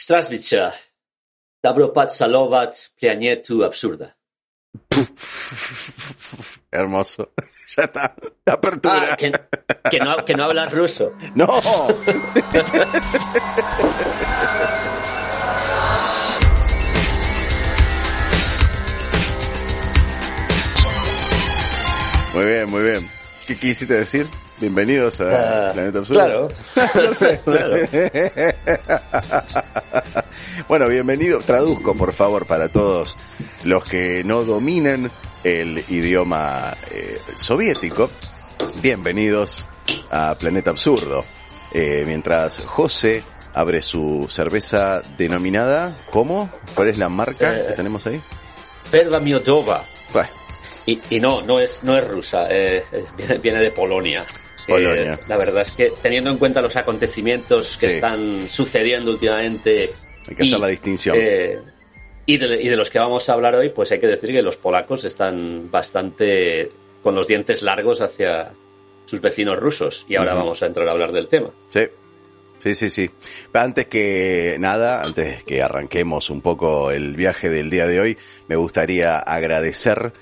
Strasvica, Dabropat Salovat, Plianietu Absurda. Hermoso. Ya está. La apertura. Ah, que, que no, que no hablas ruso. No. Muy bien, muy bien. ¿Qué quisiste decir? Bienvenidos a Ah, Planeta Absurdo. Claro. claro. bueno, bienvenido. Traduzco, por favor, para todos los que no dominan el idioma eh, soviético. Bienvenidos a Planeta Absurdo. Eh, mientras José abre su cerveza denominada, ¿cómo? ¿Cuál es la marca Eh, que tenemos ahí? Perva Miodova. Bueno, Y, y no, no es, no es rusa, eh, eh, viene, viene de Polonia. Eh, la verdad es que teniendo en cuenta los acontecimientos que Sí. están sucediendo últimamente hay que hacer la distinción. eh, y, de, y de los que vamos a hablar hoy, pues hay que decir que los polacos están bastante con los dientes largos hacia sus vecinos rusos. Y ahora vamos a entrar a hablar del tema. Sí. Sí, sí, sí. Antes que nada, antes que arranquemos un poco el viaje del día de hoy, me gustaría agradecer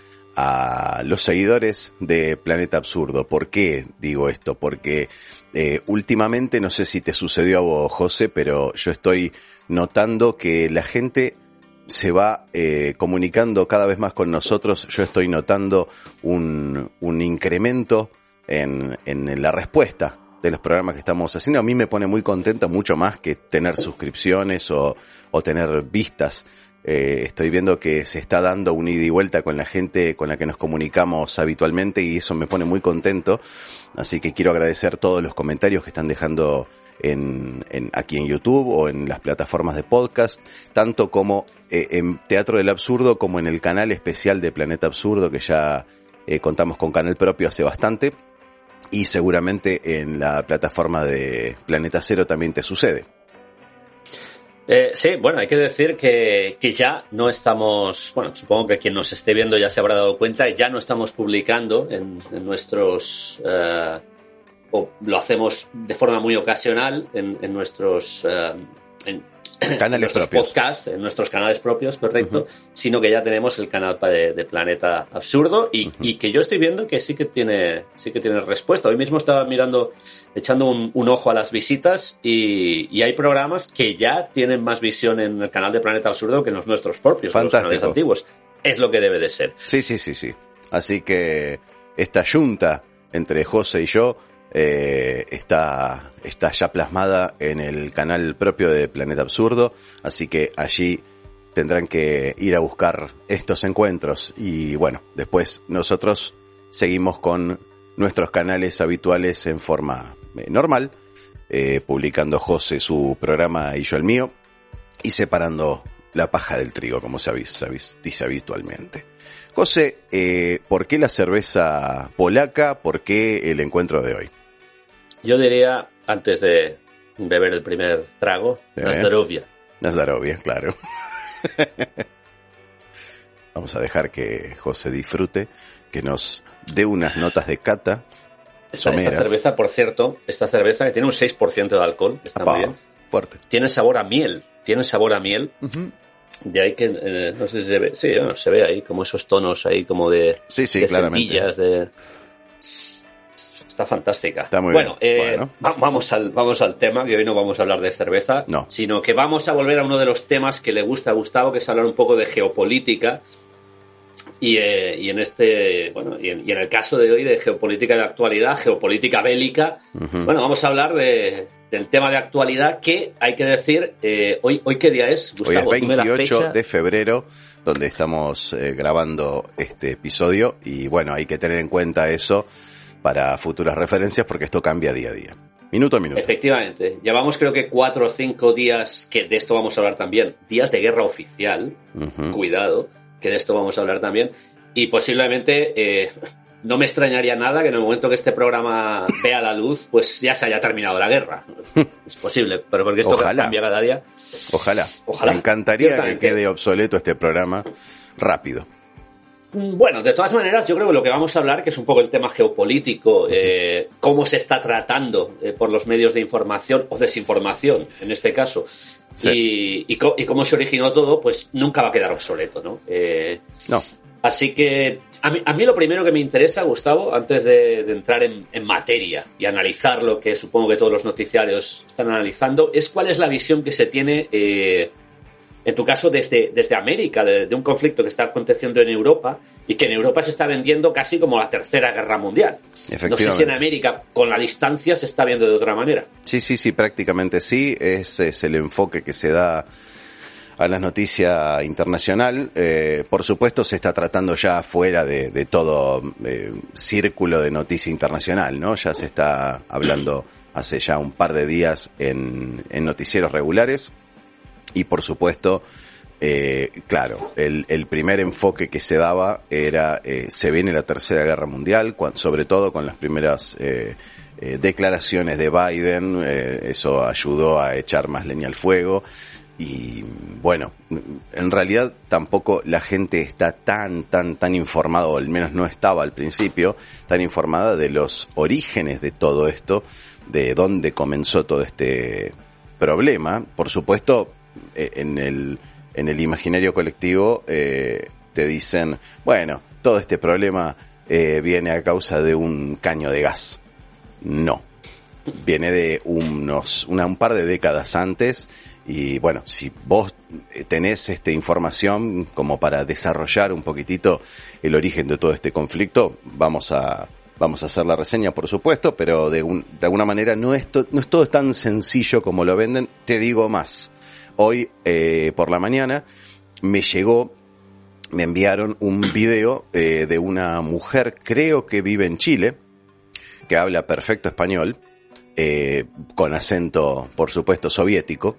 a los seguidores de Planeta Absurdo. ¿Por qué digo esto? Porque eh, últimamente, no sé si te sucedió a vos, José, pero yo estoy notando que la gente se va eh, comunicando cada vez más con nosotros. Yo estoy notando un, incremento en, en la respuesta de los programas que estamos haciendo. A mí me pone muy contenta mucho más que tener suscripciones o tener vistas. Eh, estoy viendo que se está dando un ida y vuelta con la gente con la que nos comunicamos habitualmente y eso me pone muy contento. Así que quiero agradecer todos los comentarios que están dejando aquí en YouTube o en las plataformas de podcast, tanto como eh, en Teatro del Absurdo como en el canal especial de Planeta Absurdo que ya eh, contamos con canal propio hace bastante y seguramente en la plataforma de Planeta Cero también te sucede. Eh, sí, bueno, hay que decir que, que ya no estamos, bueno, supongo que quien nos esté viendo ya se habrá dado cuenta, ya no estamos publicando en, nuestros, eh, o lo hacemos de forma muy ocasional en, en nuestros, eh, Canales nuestros propios. podcasts, en nuestros canales propios, correcto, sino que ya tenemos el canal de, de Planeta Absurdo y, y que yo estoy viendo que sí que tiene, sí que tiene respuesta. Hoy mismo estaba mirando, echando un, un ojo a las visitas y, y hay programas que ya tienen más visión en el canal de Planeta Absurdo que en los nuestros propios, en los canales Fantástico. antiguos. Es lo que debe de ser. Sí, sí, sí, sí. Así que esta junta entre José y yo eh, está, está ya plasmada en el canal propio de Planeta Absurdo, así que allí tendrán que ir a buscar estos encuentros y bueno, después nosotros seguimos con nuestros canales habituales en forma eh, normal, eh, publicando José su programa y yo el mío y separando la paja del trigo, como se, dice habitualmente. José, eh, ¿por qué la cerveza polaca? ¿Por qué el encuentro de hoy? Yo diría, antes de beber el primer trago, Sí. la Zdarovia. Nazarovia, claro. Vamos a dejar que José disfrute, que nos dé unas notas de cata. Esta, cerveza, por cierto, esta cerveza que tiene un 6% de alcohol, está Apá, muy bien. Fuerte. Tiene sabor a miel, tiene sabor a miel. De ahí que, eh, no sé si se ve, sí, bueno, se ve ahí como esos tonos ahí como de, Sí, sí, de claramente. de... Está fantástica. Está muy bueno, bien. eh, Bueno. va- vamos, al, vamos al tema, que hoy no vamos a hablar de cerveza, No. sino que vamos a volver a uno de los temas que le gusta a Gustavo, que es hablar un poco de geopolítica. Y, eh, y en este, bueno, y en, y en el caso de hoy de geopolítica de actualidad, geopolítica bélica, bueno, vamos a hablar de, del tema de actualidad que hay que decir, eh, hoy, hoy qué día es, Hoy Gustavo, es dime la 28 fecha. de febrero, donde estamos eh, grabando este episodio. Y bueno, hay que tener en cuenta eso para futuras referencias porque esto cambia día a día. Minuto a minuto. Efectivamente. Llevamos creo que cuatro o cinco días, que de esto vamos a hablar también, días de guerra oficial. Cuidado, que de esto vamos a hablar también. Y posiblemente eh, no me extrañaría nada que en el momento que este programa vea la luz, pues ya se haya terminado la guerra. es posible, pero porque esto cambia cada día. Ojalá. Ojalá. Me encantaría que quede obsoleto este programa rápido. Bueno, de todas maneras, yo creo que lo que vamos a hablar, que es un poco el tema geopolítico, eh, cómo se está tratando eh, por los medios de información o desinformación, en este caso, y, cómo se originó todo, pues nunca va a quedar obsoleto, ¿no? Eh, no. Así que a mí, lo primero que me interesa, Gustavo, antes de, entrar en, materia y analizar lo que supongo que todos los noticiarios están analizando, es cuál es la visión que se tiene en tu caso desde, desde América, de, un conflicto que está aconteciendo en Europa y que en Europa se está vendiendo casi como la tercera guerra mundial. No sé si en América con la distancia se está viendo de otra manera. Sí, sí, sí, prácticamente sí. Ese es el enfoque que se da a la noticia internacional. Eh, por supuesto, se está tratando ya fuera de, todo eh, círculo de noticia internacional, ¿no? Ya se está hablando hace ya un par de días en, en noticieros regulares y por supuesto, eh, claro, el, el, primer enfoque que se daba era, eh, se viene la Tercera Guerra Mundial, sobre todo con las primeras eh, eh declaraciones de Biden, eh, eso ayudó a echar más leña al fuego. Y bueno, en realidad tampoco la gente está tan, tan, tan informada, o al menos no estaba al principio, tan informada de los orígenes de todo esto, de dónde comenzó todo este problema. Por supuesto, en el, en el imaginario colectivo eh, te dicen, bueno, todo este problema eh, viene a causa de un caño de gas. No. Viene de unos, una, un par de décadas antes y bueno, si vos tenés esta información como para desarrollar un poquitito el origen de todo este conflicto, vamos a, vamos a hacer la reseña, por supuesto, pero de, de alguna manera no es, no es todo tan sencillo como lo venden. Te digo más hoy eh, por la mañana me llegó, me enviaron un video eh, de una mujer, creo que vive en Chile, que habla perfecto español, eh, con acento, por supuesto, soviético,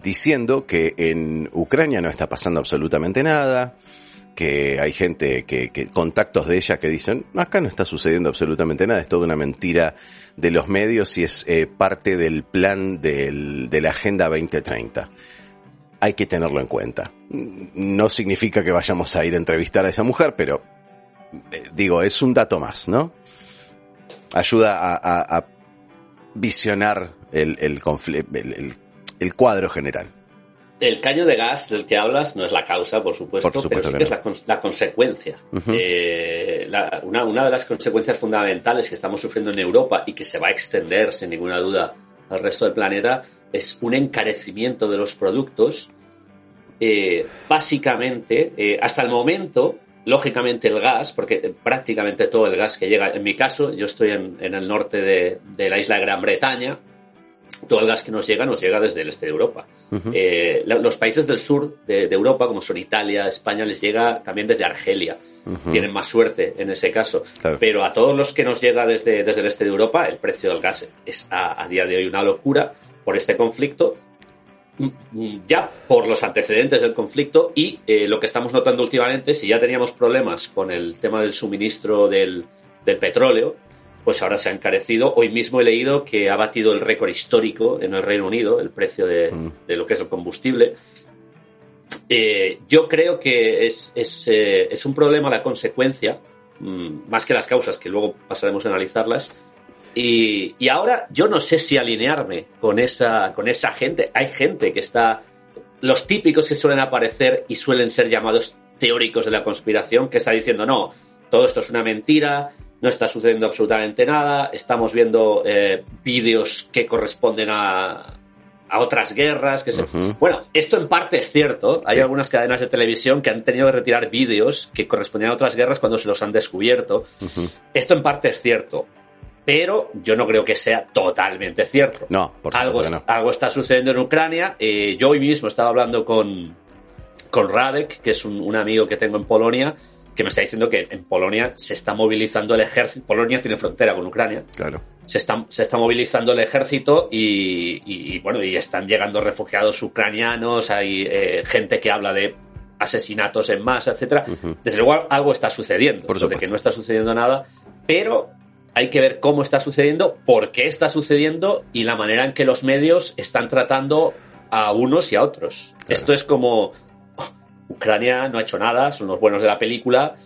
diciendo que en Ucrania no está pasando absolutamente nada, que hay gente que, contactos de ella que dicen, acá no está sucediendo absolutamente nada, es toda una mentira de los medios y es eh, parte del plan del, de la Agenda 2030. Hay que tenerlo en cuenta. No significa que vayamos a ir a entrevistar a esa mujer, pero eh, digo, es un dato más, ¿no? Ayuda a, a, visionar el, el, el, el cuadro general. El caño de gas del que hablas no es la causa, por supuesto, pero sí que, es la, consecuencia. Eh, una, una, de las consecuencias fundamentales que estamos sufriendo en Europa y que se va a extender, sin ninguna duda, al resto del planeta es un encarecimiento de los productos. Eh, básicamente, eh, hasta el momento, lógicamente el gas, porque prácticamente todo el gas que llega, en mi caso, yo estoy en, el norte de, de la isla de Gran Bretaña, todo el gas que nos llega nos llega desde el este de Europa. Eh, los países del sur de, Europa, como son Italia, España, les llega también desde Argelia. Tienen más suerte en ese caso. Pero a todos los que nos llega desde, desde el este de Europa, el precio del gas es a, día de hoy una locura por este conflicto. Mm, mm, ya por los antecedentes del conflicto y eh, lo que estamos notando últimamente, si ya teníamos problemas con el tema del suministro del, del petróleo, pues ahora se ha encarecido. Hoy mismo he leído que ha batido el récord histórico en el Reino Unido, el precio de, mm. lo que es el combustible. Eh, yo creo que es, eh, es, un problema la consecuencia, mm, más que las causas, que luego pasaremos a analizarlas. Y, y, ahora yo no sé si alinearme con esa, con esa gente. Hay gente que está. Los típicos que suelen aparecer y suelen ser llamados teóricos de la conspiración, que está diciendo, no, todo esto es una mentira, no está sucediendo absolutamente nada, estamos viendo eh, vídeos que corresponden a, a otras guerras. Que se... Bueno, esto en parte es cierto. Hay algunas cadenas de televisión que han tenido que retirar vídeos que correspondían a otras guerras cuando se los han descubierto. Esto en parte es cierto. Pero yo no creo que sea totalmente cierto. No, por algo, no. algo está sucediendo en Ucrania. Eh, yo hoy mismo estaba hablando con, con Radek, que es un, un amigo que tengo en Polonia, que me está diciendo que en Polonia se está movilizando el ejército. Polonia tiene frontera con Ucrania. Claro. Se está, se está movilizando el ejército y, y, bueno, y están llegando refugiados ucranianos, hay eh, gente que habla de asesinatos en masa, etcétera. Desde luego algo está sucediendo, Por de que no está sucediendo nada, pero hay que ver cómo está sucediendo, por qué está sucediendo y la manera en que los medios están tratando a unos y a otros. Esto es como Ucrania no ha hecho nada, son los buenos de la película,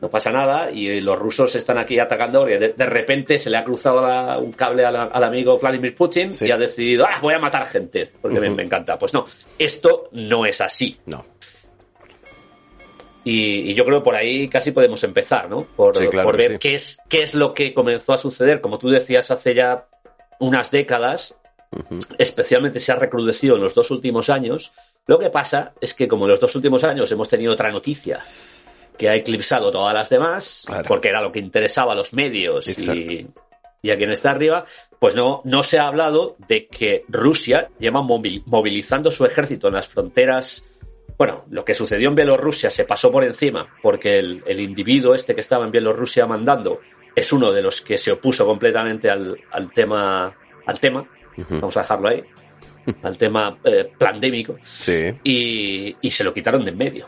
no pasa nada y los rusos están aquí atacando porque de, repente se le ha cruzado la, un cable al, al, amigo Vladimir Putin Sí. y ha decidido, ah, voy a matar gente porque me, me encanta. Pues no, esto no es así. No. Y, y yo creo que por ahí casi podemos empezar, ¿no? Por, Sí, claro por que ver sí. qué, es, qué es lo que comenzó a suceder. Como tú decías hace ya unas décadas, especialmente se ha recrudecido en los dos últimos años. Lo que pasa es que como en los dos últimos años hemos tenido otra noticia que ha eclipsado todas las demás, Claro. porque era lo que interesaba a los medios y, y a quien está arriba, pues no, no se ha hablado de que Rusia lleva movilizando su ejército en las fronteras. Bueno, lo que sucedió en Bielorrusia se pasó por encima porque el, el individuo este que estaba en Bielorrusia mandando es uno de los que se opuso completamente al, al tema, al tema, vamos a dejarlo ahí, al tema eh, pandémico Sí. y, y se lo quitaron de en medio.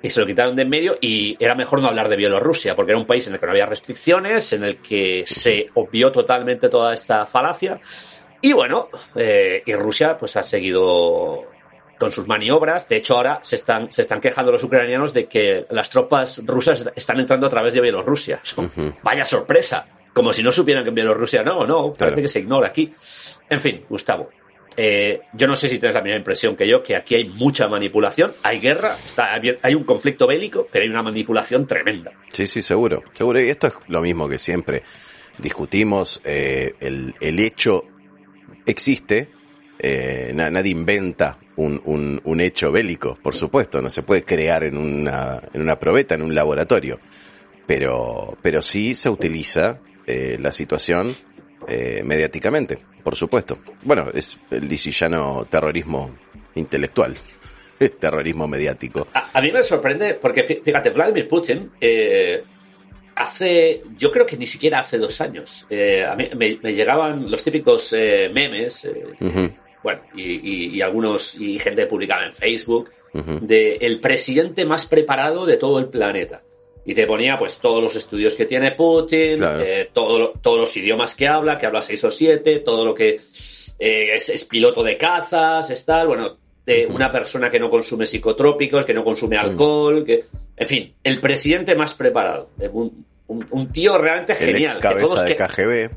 Y se lo quitaron de en medio y era mejor no hablar de Bielorrusia, porque era un país en el que no había restricciones, en el que se obvió totalmente toda esta falacia. Y bueno, eh, y Rusia pues ha seguido con sus maniobras. De hecho, ahora se están, se están quejando los ucranianos de que las tropas rusas están entrando a través de Bielorrusia. Vaya sorpresa. Como si no supieran que en Bielorrusia no, no, parece Claro. que se ignora aquí. En fin, Gustavo. Eh, yo no sé si tienes la misma impresión que yo, que aquí hay mucha manipulación, hay guerra, está, hay un conflicto bélico, pero hay una manipulación tremenda. Sí, sí, seguro, seguro. Y esto es lo mismo que siempre discutimos. eh, el, hecho existe, eh, na- nadie inventa un, un, un hecho bélico, por supuesto, no se puede crear en una, en una probeta, en un laboratorio. Pero, pero sí se utiliza eh, la situación eh, mediáticamente, por supuesto. Bueno, es el disillano terrorismo intelectual, terrorismo mediático. A, a mí me sorprende porque, fí- fíjate, Vladimir Putin eh, hace, yo creo que ni siquiera hace dos años, eh, a mí me, me llegaban los típicos eh, memes, eh, bueno, y, y- y algunos, y gente publicaba en Facebook, de el presidente más preparado de todo el planeta. Y te ponía pues todos los estudios que tiene Putin, Claro. eh, todo todos los idiomas que habla, que habla seis o siete, todo lo que eh, es, es piloto de cazas, es tal, bueno, de una persona que no consume psicotrópicos, que no consume alcohol, que, en fin, el presidente más preparado. Un, un- un tío realmente El genial. que cabeza todos de KGB.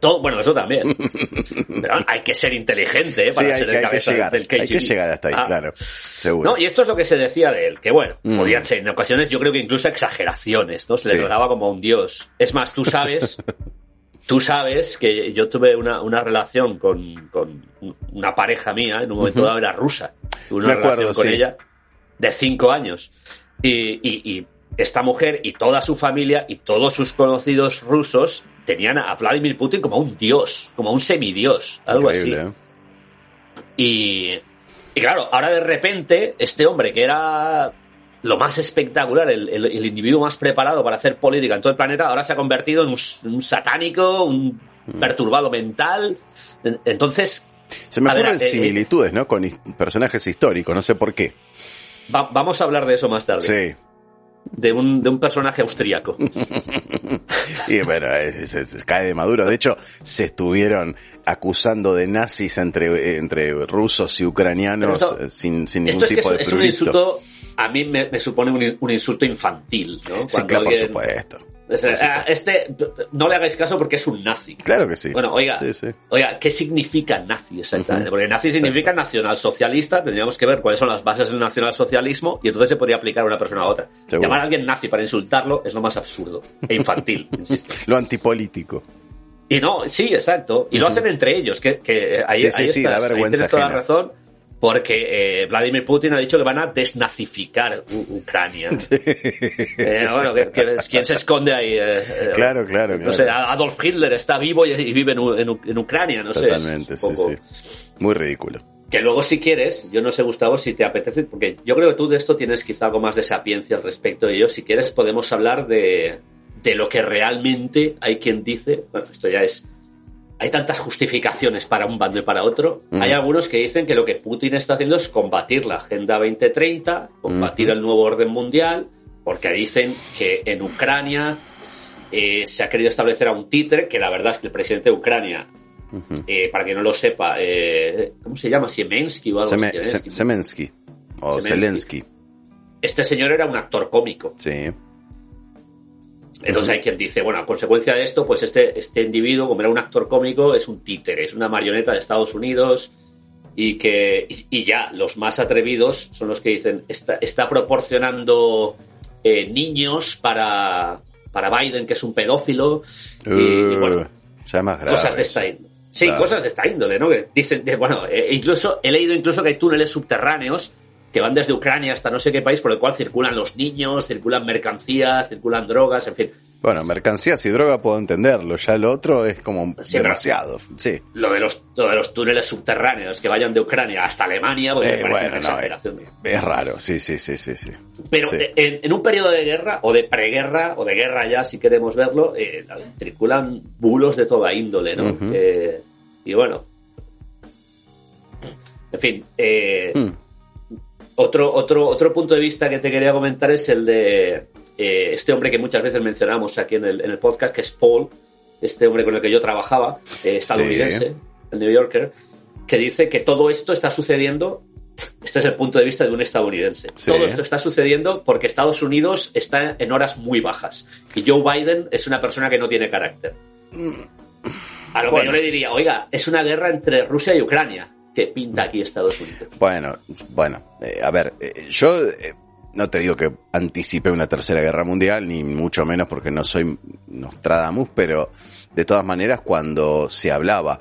Todo- bueno, eso también. Pero hay que ser inteligente ¿eh? Sí, para hay, ser el hay que cabeza llegar. del KGB. Hay que llegar hasta ahí, Ah, claro. Seguro. no, y esto es lo que se decía de él, que bueno, Mm. podían ser en ocasiones, yo creo que incluso exageraciones, ¿no? Se le Sí. trataba como a un dios. Es más, tú sabes, tú sabes que yo tuve una, una relación con, con una pareja mía, en un momento dado era rusa. Tuve una Me acuerdo, relación con sí. ella de cinco años. Y, y- y esta mujer y toda su familia y todos sus conocidos rusos tenían a Vladimir Putin como un dios, como un semidios, algo así. Increíble, ¿eh? Y, y claro, ahora de repente, este hombre que era lo más espectacular, el, el- el individuo más preparado para hacer política en todo el planeta, ahora se ha convertido en un, satánico, un Mm. perturbado mental. En- Entonces, Se me ver, ocurren eh, similitudes, ¿no? Con personajes históricos, no sé por qué. va- vamos a hablar de eso más tarde. Sí. De, un, de un personaje austríaco. Y bueno, se, cae de maduro. De hecho, se estuvieron acusando de nazis entre, entre rusos y ucranianos esto- eh, sin, sin ningún Esto es que tipo es, de es un insulto, a mí me, me supone un, in- un insulto infantil, ¿no? Sí, por supuesto. Ah, Este, no le hagáis caso porque es un nazi. Claro que sí. Bueno, oiga, Sí, sí. oiga, ¿qué significa nazi exactamente? Porque nazi significa nacionalsocialista, tendríamos que ver cuáles son las bases del nacionalsocialismo y entonces se podría aplicar a una persona a otra. Seguro. Llamar a alguien nazi para insultarlo es lo más absurdo e infantil, insisto. Lo antipolítico. Y no, sí, exacto. Y lo hacen entre ellos, que, que ahí, Sí, ahí sí, estás, ahí tienes toda la razón. Porque eh, Vladimir Putin ha dicho que van a desnazificar U- Ucrania. Eh, bueno, que- que- ¿quién se esconde ahí? Eh, eh, Claro, claro, No claro. sé, Adolf Hitler está vivo y, y vive en, Ucrania, no sé. es Totalmente, sí, sí. Muy ridículo. que luego si quieres, yo no sé Gustavo si te apetece, porque yo creo que tú de esto tienes quizá algo más de sapiencia al respecto de ello. Si quieres podemos hablar de, de lo que realmente hay quien dice, bueno, esto ya es hay tantas justificaciones para un bando y para otro. Hay algunos que dicen que lo que Putin está haciendo es combatir la Agenda 2030, combatir el nuevo orden mundial, porque dicen que en Ucrania eh, se ha querido establecer a un títere, que la verdad es que el presidente de Ucrania, eh, para que no lo sepa, eh, ¿cómo se llama? Siemensky o algo así. Semensky. O Zelensky. Este señor era un actor cómico. Sí. Entonces hay quien dice, bueno, a consecuencia de esto, pues este, este individuo, como era un actor cómico, es un títere, es una marioneta de Estados Unidos y que y, ya los más atrevidos son los que dicen está, está proporcionando eh, niños para, para Biden, que es un pedófilo. y, bueno, cosas de esta índole. Sí, cosas de esta índole, ¿no? Que dicen, bueno, eh, incluso he leído incluso que hay túneles subterráneos que van desde Ucrania hasta no sé qué país por el cual circulan los niños, circulan mercancías, circulan drogas, en fin. Bueno, mercancías y droga puedo entenderlo, ya lo otro es como demasiado, sí. Lo de, los, de los túneles subterráneos que vayan de Ucrania hasta Alemania, pues eh, bueno, es, raro, sí, sí, sí, sí, sí. Pero En, un periodo de guerra, o de preguerra, o de guerra ya, si queremos verlo, eh, circulan bulos de toda índole, ¿no? y bueno. En fin, eh, hmm. Otro, otro, otro punto de vista que te quería comentar es el de eh, este hombre que muchas veces mencionamos aquí en el, en el, podcast, que es Paul, este hombre con el que yo trabajaba, eh, estadounidense, el New Yorker, que dice que todo esto está sucediendo, este es el punto de vista de un estadounidense, todo esto está sucediendo porque Estados Unidos está en horas muy bajas y Joe Biden es una persona que no tiene carácter. A lo que yo le diría, oiga, es una guerra entre Rusia y Ucrania que pinta aquí Estados Unidos. Bueno, bueno, eh, a ver, eh, yo eh, no te digo que anticipe una tercera guerra mundial, ni mucho menos porque no soy Nostradamus, pero de todas maneras cuando se hablaba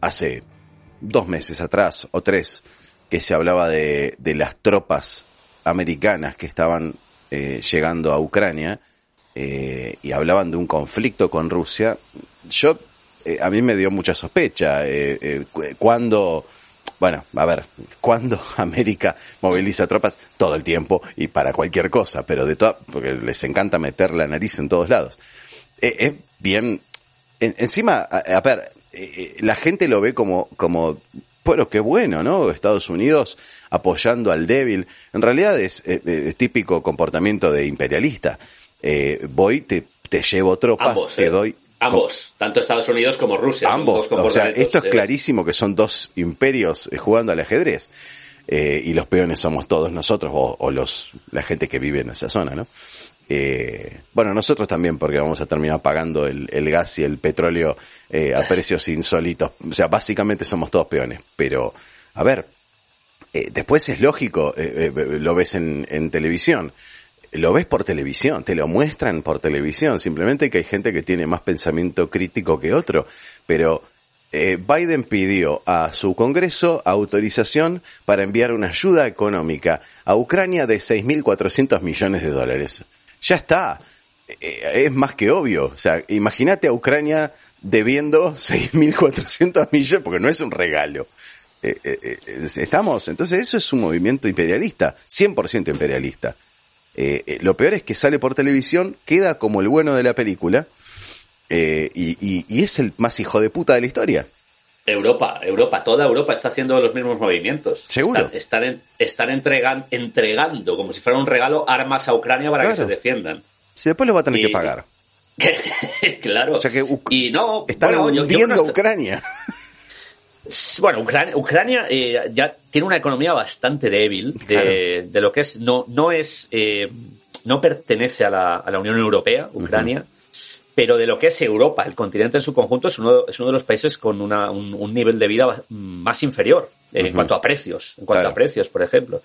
hace dos meses atrás o tres, que se hablaba de, las tropas americanas que estaban llegando a Ucrania y hablaban de un conflicto con Rusia, yo a mí me dio mucha sospecha. cuando bueno, a ver, ¿cuándo América moviliza tropas? Todo el tiempo y para cualquier cosa, pero de todo, porque les encanta meter la nariz en todos lados. Es eh, eh, bien, encima, a, ver, eh, la gente lo ve como, como, bueno, qué bueno, ¿no? Estados Unidos apoyando al débil. En realidad es, típico comportamiento de imperialista. voy, te, te llevo tropas, te doy Ambos, tanto Estados Unidos como Rusia. Ambos. O sea, esto es clarísimo que son dos imperios eh, jugando al ajedrez. Eh, y los peones somos todos nosotros o, los la gente que vive en esa zona, ¿no? Eh, bueno, nosotros también porque vamos a terminar pagando el, gas y el petróleo a precios insólitos. O sea, básicamente somos todos peones. Pero, a ver, después es lógico, lo ves en, en televisión lo ves por televisión, te lo muestran por televisión, simplemente que hay gente que tiene más pensamiento crítico que otro, pero eh, Biden pidió a su Congreso autorización para enviar una ayuda económica a Ucrania de 6.400 millones de dólares. Ya está, eh, es más que obvio, o sea, imagínate a Ucrania debiendo 6.400 millones, porque no es un regalo. Eh, estamos, entonces eso es un movimiento imperialista, 100% imperialista. Eh, eh, lo peor es que sale por televisión, queda como el bueno de la película, eh, y, es el más hijo de puta de la historia. Europa, Europa, toda Europa está haciendo los mismos movimientos. Seguro. Están, están, entregando, como si fuera un regalo, armas a Ucrania para que se defiendan. Si después lo va a tener que pagar. claro. O sea que y no, están hundiendo a Ucrania. Bueno, Ucrania, eh, ya tiene una economía bastante débil de, lo que es, no, no es, eh, no pertenece a la, a la, Unión Europea, Ucrania, pero de lo que es Europa, el continente en su conjunto es uno, es uno de los países con una, un, nivel de vida más inferior en cuanto a precios, en cuanto a precios, por ejemplo.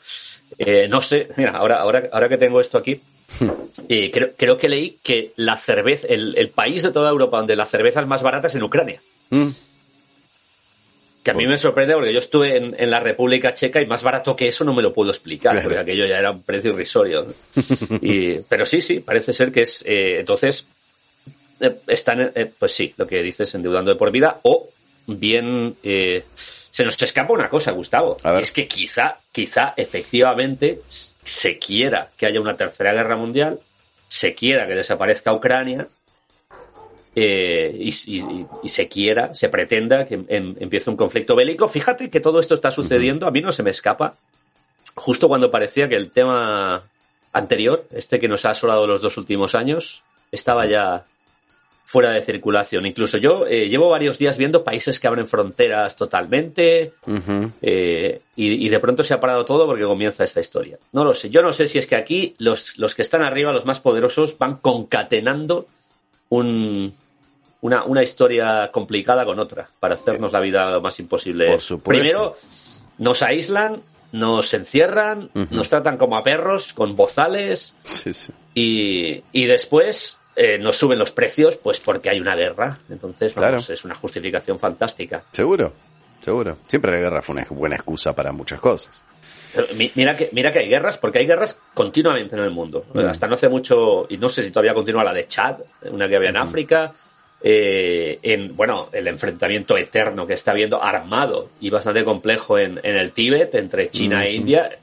Eh, no sé, mira, ahora, ahora, ahora que tengo esto aquí, creo, creo, que leí que la cerveza, el, el, país de toda Europa donde la cerveza es más barata es en Ucrania. Mm. Que a mí me sorprende porque yo estuve en, la República Checa y más barato que eso no me lo puedo explicar, porque aquello ya era un precio irrisorio. Y, pero sí, sí, parece ser que es. Eh, entonces, eh, están, eh, pues sí, lo que dices, endeudando de por vida, o bien se nos escapa una cosa, Gustavo. es que quizá, quizá efectivamente se quiera que haya una tercera guerra mundial, se quiera que desaparezca Ucrania eh, y, se quiera, se pretenda que em, empiece un conflicto bélico. Fíjate que todo esto está sucediendo, a mí no se me escapa, justo cuando parecía que el tema anterior, este que nos ha asolado los dos últimos años, estaba ya fuera de circulación. Incluso yo eh, llevo varios días viendo países que abren fronteras totalmente eh, y, de pronto se ha parado todo porque comienza esta historia. No lo sé. Yo no sé si es que aquí los, los que están arriba, los más poderosos, van concatenando un, una, una, historia complicada con otra para hacernos la vida lo más imposible. Por supuesto. Primero, nos aíslan, nos encierran, nos tratan como a perros, con bozales. Y, y después eh, nos suben los precios, pues porque hay una guerra. Entonces, vamos, es una justificación fantástica. Seguro, seguro. Siempre la guerra fue una buena excusa para muchas cosas. mira que, mira que hay guerras, porque hay guerras continuamente en el mundo. Hasta no hace mucho, y no sé si todavía continúa la de Chad, una que había en África. Eh, en, bueno, el enfrentamiento eterno que está habiendo armado y bastante complejo en, en el Tíbet entre China e India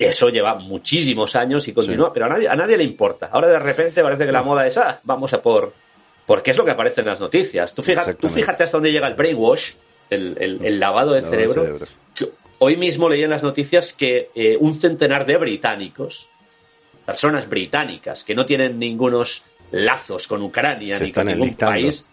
eso lleva muchísimos años y continúa, pero a nadie, a nadie le importa. Ahora de repente parece que la moda es, ah, vamos a por... Porque es lo que aparece en las noticias. Tú fíjate, tú fíjate hasta dónde llega el brainwash, el, lavado de cerebro. hoy mismo leí en las noticias que eh, un centenar de británicos, personas británicas que no tienen ningunos lazos con Ucrania ni con ningún país,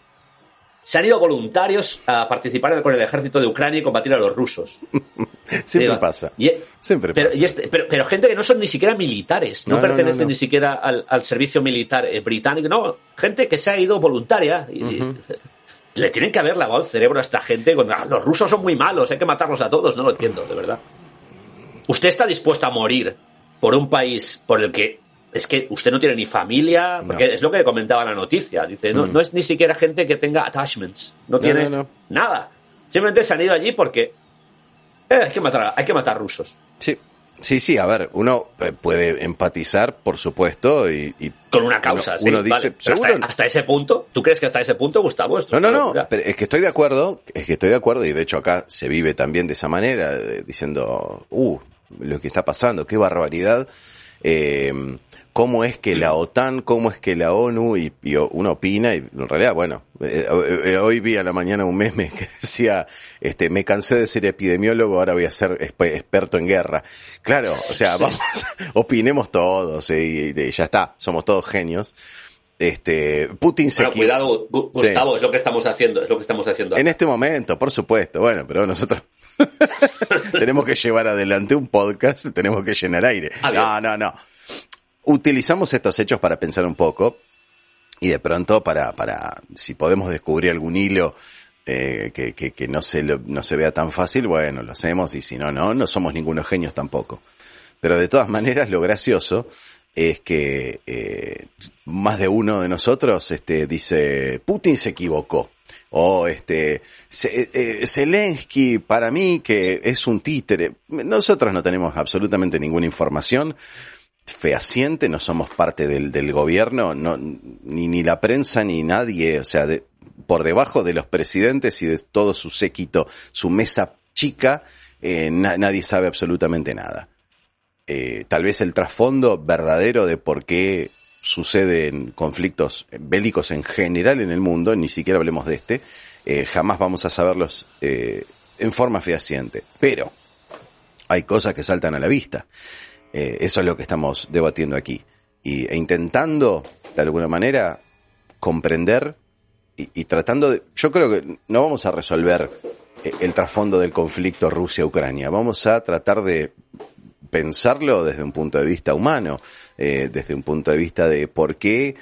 se han ido voluntarios a participar con el ejército de Ucrania y combatir a los rusos. Siempre pasa. Siempre pero, este, pero, gente que no son ni siquiera militares, no, pertenecen ni siquiera al, servicio militar eh, británico, no, gente que se ha ido voluntaria. Y, Le tienen que haber lavado el cerebro a esta gente con ah, los rusos son muy malos, hay que matarlos a todos, no lo entiendo, de verdad. ¿Usted está dispuesto a morir por un país por el que es que usted no tiene ni familia, porque es lo que comentaba la noticia. Dice, no, mm. no es ni siquiera gente que tenga attachments, no, tiene nada. Simplemente se han ido allí porque eh, hay que matar, hay que matar rusos. Sí. Sí, sí, a ver, uno eh, puede empatizar, por supuesto, y... Con una causa, uno, dice, hasta, ese punto, ¿tú crees que hasta ese punto, Gustavo? no, no, no, pero es que estoy de acuerdo, es que estoy de acuerdo, y de hecho acá se vive también de esa manera, diciendo, uh, lo que está pasando, qué barbaridad. Eh, cómo es que la OTAN, cómo es que la ONU, y, uno opina, y en realidad, bueno, eh, eh, eh, hoy vi a la mañana un meme que decía, este, me cansé de ser epidemiólogo, ahora voy a ser experto en guerra. Claro, o sea, vamos, opinemos todos, y, ya está, somos todos genios. Este, Putin se cuidado, Gustavo, es lo que estamos haciendo, es lo que estamos haciendo. En este momento, por supuesto, bueno, pero nosotros tenemos que llevar adelante un podcast, tenemos que llenar aire. No, no, no utilizamos estos hechos para pensar un poco y de pronto para, para si podemos descubrir algún hilo eh, que, que, no, se no se vea tan fácil, bueno, lo hacemos y si no, no, no somos ningunos genios tampoco. Pero de todas maneras, lo gracioso es que eh, más de uno de nosotros este, dice, Putin se equivocó. O este, eh, Zelensky, para mí que es un títere. Nosotros no tenemos absolutamente ninguna información fehaciente, no somos parte del, del gobierno, no, ni, ni la prensa ni nadie, o sea, de, por debajo de los presidentes y de todo su séquito, su mesa chica, eh, nadie sabe absolutamente nada. Eh, tal vez el trasfondo verdadero de por qué suceden conflictos bélicos en general en el mundo, ni siquiera hablemos de este, eh, jamás vamos a saberlos en forma fehaciente. Pero hay cosas que saltan a la vista. Eh, eso es lo que estamos debatiendo aquí. Y, e intentando, de alguna manera, comprender y, tratando de... Yo creo que no vamos a resolver eh, el trasfondo del conflicto Rusia-Ucrania. Vamos a tratar de pensarlo desde un punto de vista humano, eh, desde un punto de vista de por qué,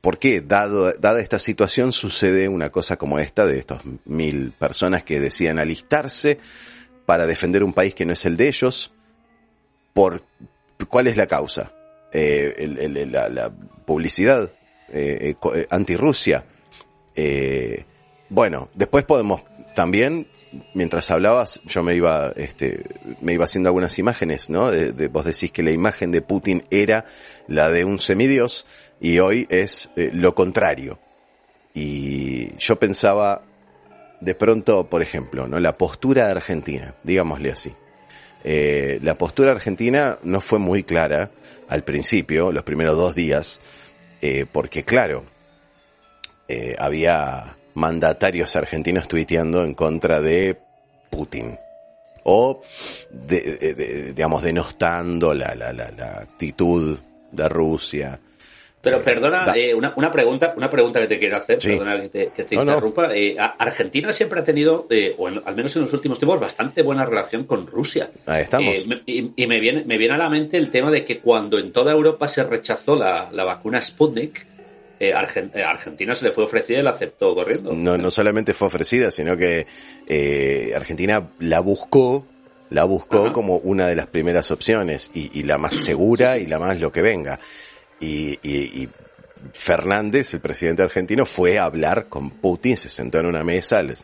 por qué, dado, dada esta situación, sucede una cosa como esta de estos mil personas que decían alistarse para defender un país que no es el de ellos, por cuál es la causa. Eh, la, publicidad eh, eh, anti-Rusia. bueno, después podemos también, mientras hablabas, yo me iba, este, me iba haciendo algunas imágenes, ¿no? De, vos decís que la imagen de Putin era la de un semidios y hoy es lo contrario. Y yo pensaba, de pronto, por ejemplo, ¿no? La postura de Argentina, digámosle así. Eh, la postura argentina no fue muy clara al principio, los primeros dos días, eh, porque claro, eh, había mandatarios argentinos tuiteando en contra de Putin o de, digamos denostando la, la, la, la, actitud de Rusia pero perdona, eh, una, una, pregunta, una pregunta que te quiero hacer, perdona que te, que te interrumpa. Eh, Argentina siempre ha tenido, eh, o al menos en los últimos tiempos, bastante buena relación con Rusia. Ahí estamos. Eh, y, y, me, viene, me viene a la mente el tema de que cuando en toda Europa se rechazó la, la vacuna Sputnik, eh, Argent Argentina se le fue ofrecida y la aceptó corriendo. No, no solamente fue ofrecida, sino que eh, Argentina la buscó, la buscó Ajá. como una de las primeras opciones y, y la más segura sí, sí. y la más lo que venga. Y, y, y, Fernández, el presidente argentino, fue a hablar con Putin, se sentó en una mesa, le,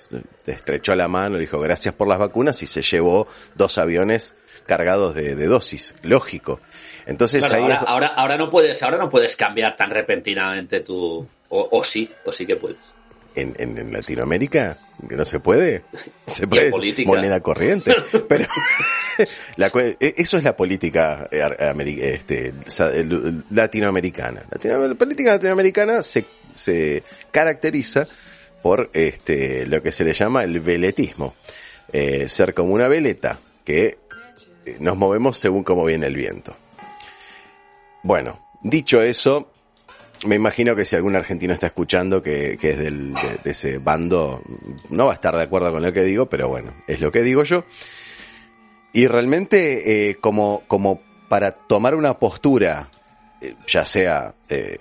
estrechó la mano, le dijo gracias por las vacunas y se llevó dos aviones cargados de, de dosis, lógico. Entonces claro, ahí ahora, es... ahora, ahora, no puedes, ahora no puedes cambiar tan repentinamente tu, o, o sí, o sí que puedes. En, en, en, Latinoamérica que no se puede se puede moneda corriente. Pero la, e, eso es la política eh, este, latinoamericana. La política latinoamericana se, se caracteriza por este lo que se le llama el veletismo eh, ser como una veleta que eh, nos movemos según cómo viene el viento. Bueno dicho eso me imagino que si algún argentino está escuchando que, que es del, de, ese bando, no va a estar de acuerdo con lo que digo, pero bueno, es lo que digo yo. Y realmente, eh, como, como para tomar una postura, eh, ya sea, eh,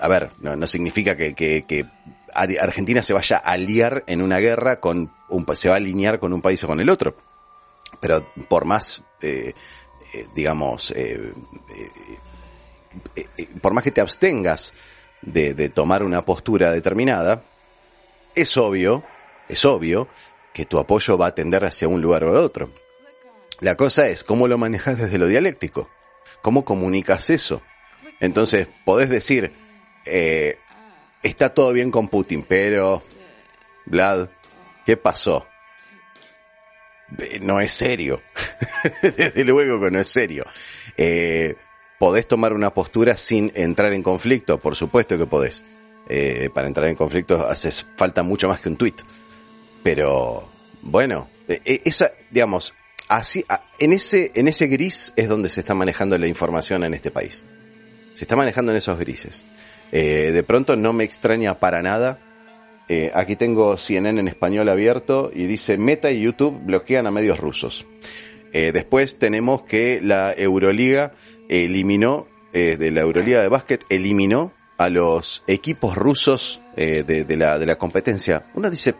a ver, no, significa que, Argentina se vaya a aliar en una guerra con un, se va a alinear con un país o con el otro. Pero por más, eh, digamos, por más que te abstengas de, tomar una postura determinada, es obvio, es obvio que tu apoyo va a tender hacia un lugar o al otro. La cosa es cómo lo manejas desde lo dialéctico, cómo comunicas eso. Entonces, podés decir, eh, está todo bien con Putin, pero, Vlad, ¿qué pasó? No es serio. desde luego que no es serio. Eh, ¿Podés tomar una postura sin entrar en conflicto? Por supuesto que podés. Eh, para entrar en conflicto haces falta mucho más que un tweet. Pero, bueno, e, e, esa, digamos, así, en ese, en ese gris es donde se está manejando la información en este país. Se está manejando en esos grises. Eh, de pronto no me extraña para nada. Eh, aquí tengo CNN en español abierto y dice Meta y YouTube bloquean a medios rusos. Eh, después tenemos que la Euroliga eliminó, eh, de la Euroliga de básquet, eliminó a los equipos rusos eh, de, de, la, de la competencia. Uno dice,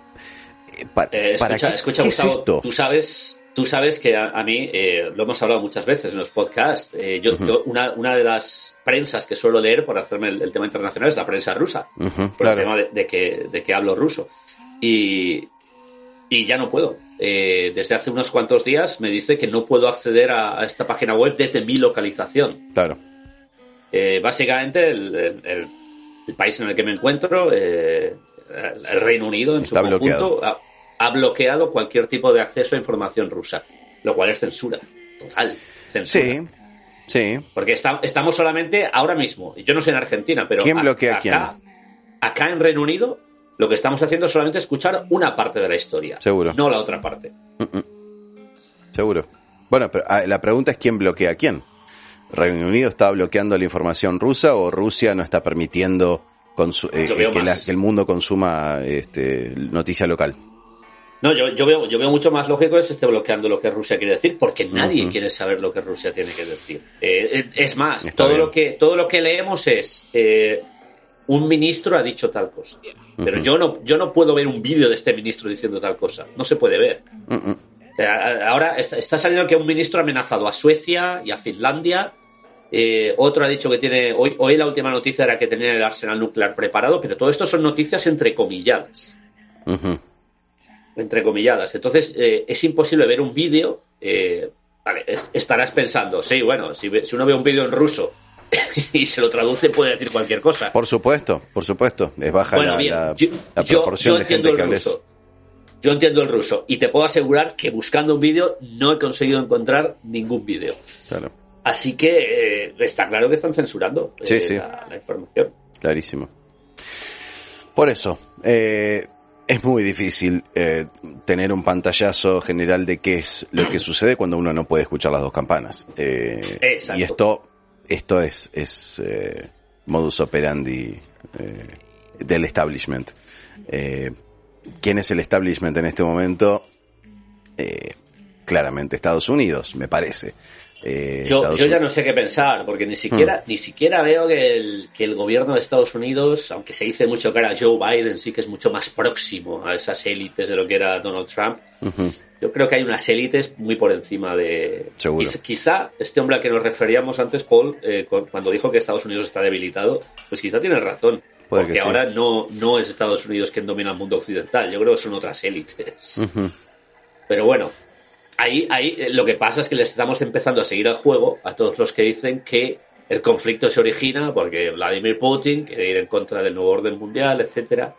eh, ¿para, escucha, ¿para qué, escucha, ¿qué Gustavo, es esto? Tú sabes, tú sabes que a, a mí, eh, lo hemos hablado muchas veces en los podcasts, eh, yo, uh -huh. yo una, una, de las prensas que suelo leer por hacerme el, el tema internacional es la prensa rusa, uh -huh, por claro. el tema de, de, que, de que hablo ruso. Y, y ya no puedo. Eh, desde hace unos cuantos días me dice que no puedo acceder a, a esta página web desde mi localización. Claro. Eh, básicamente, el, el, el, país en el que me encuentro, eh, el Reino Unido en Está su conjunto, ha, ha, bloqueado cualquier tipo de acceso a información rusa, lo cual es censura. Total. Censura. Sí. Sí. Porque está, estamos solamente ahora mismo. Yo no sé en Argentina, pero. ¿Quién bloquea a, quién? Acá en Reino Unido lo que estamos haciendo es solamente escuchar una parte de la historia. Seguro. No la otra parte. Mm -mm. Seguro. Bueno, pero ah, la pregunta es quién bloquea a quién. ¿Reino Unido está bloqueando la información rusa o Rusia no está permitiendo eh, que, la, que, el mundo consuma este, noticia local? No, yo, yo, veo, yo veo mucho más lógico que se esté bloqueando lo que Rusia quiere decir, porque nadie uh -huh. quiere saber lo que Rusia tiene que decir. Eh, es más, todo lo, que, todo lo que leemos es eh, un ministro ha dicho tal cosa. Pero uh -huh. yo no, yo no puedo ver un vídeo de este ministro diciendo tal cosa. No se puede ver. Uh -huh. Ahora está saliendo que un ministro ha amenazado a Suecia y a Finlandia. Eh, otro ha dicho que tiene. Hoy, hoy la última noticia era que tenía el arsenal nuclear preparado, pero todo esto son noticias entrecomilladas. Uh -huh. Entrecomilladas. Entonces, eh, es imposible ver un vídeo. Eh, vale, estarás pensando, sí, bueno, si, si uno ve un vídeo en ruso y se lo traduce puede decir cualquier cosa. Por supuesto, por supuesto. Es baja bueno, la, bien, la, yo, la proporción yo de gente que ruso. Yo entiendo el ruso y te puedo asegurar que buscando un vídeo no he conseguido encontrar ningún vídeo. Claro. Así que eh, está claro que están censurando eh, sí. La, la información. Clarísimo. Por eso, eh, es muy difícil tener un pantallazo general de qué es lo que sucede cuando uno no puede escuchar las dos campanas. Exacto. y esto, esto es, es eh, modus operandi eh, del establishment. Eh, ¿Quién es el establishment en este momento? Eh, claramente Estados Unidos, me parece. Eh, Yo, ya no sé qué pensar, porque ni siquiera, ni siquiera veo que el, que el gobierno de Estados Unidos, aunque se dice mucho que era Joe Biden, sí que es mucho más próximo a esas élites de lo que era Donald Trump. Yo creo que hay unas élites muy por encima de... Seguro. Quiz- Quizá este hombre al que nos referíamos antes, Paul, eh, cu- cuando dijo que Estados Unidos está debilitado, pues quizá tiene razón. Puede porque sí. ahora no, no es Estados Unidos quien domina el mundo occidental. Yo creo que son otras élites. Pero bueno, ahí, ahí eh, lo que pasa es que le estamos empezando a seguir el juego a todos los que dicen que el conflicto se origina porque Vladimir Putin quiere ir en contra del nuevo orden mundial, etcétera.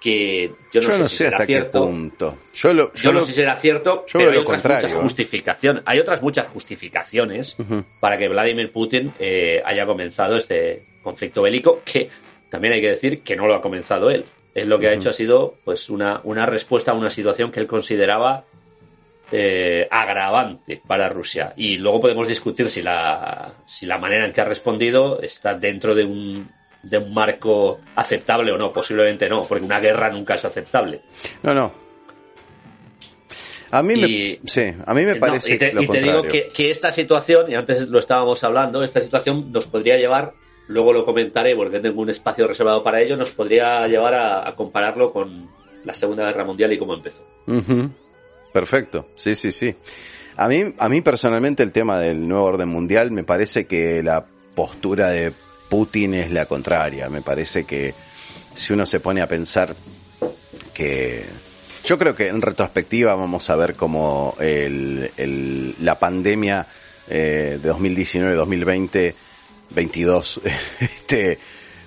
Que yo no Yo sé no si sé será hasta qué cierto. punto. Yo lo, Yo, yo no sé si será cierto, yo pero hay otras contrario, muchas justificaciones. Hay otras muchas justificaciones para que Vladimir Putin eh, haya comenzado este conflicto bélico, que también hay que decir que no lo ha comenzado él. Él lo que ha hecho ha sido pues una, una respuesta a una situación que él consideraba eh, agravante para Rusia. Y luego podemos discutir si la, si la manera en que ha respondido está dentro de un, de un marco aceptable o no. Posiblemente no, porque una guerra nunca es aceptable. No, no. A mí Y- me, sí, a mí me No, parece y te, lo y te digo que, que esta situación, y antes lo estábamos hablando, esta situación nos podría llevar, luego lo comentaré porque tengo un espacio reservado para ello, nos podría llevar a, a compararlo con la Segunda Guerra Mundial y cómo empezó. Perfecto, sí, sí, sí. A mí, a mí personalmente el tema del nuevo orden mundial me parece que la postura de Putin es la contraria. Me parece que si uno se pone a pensar que yo creo que en retrospectiva vamos a ver como el, el- la pandemia eh, de 2019-2020, 22, este,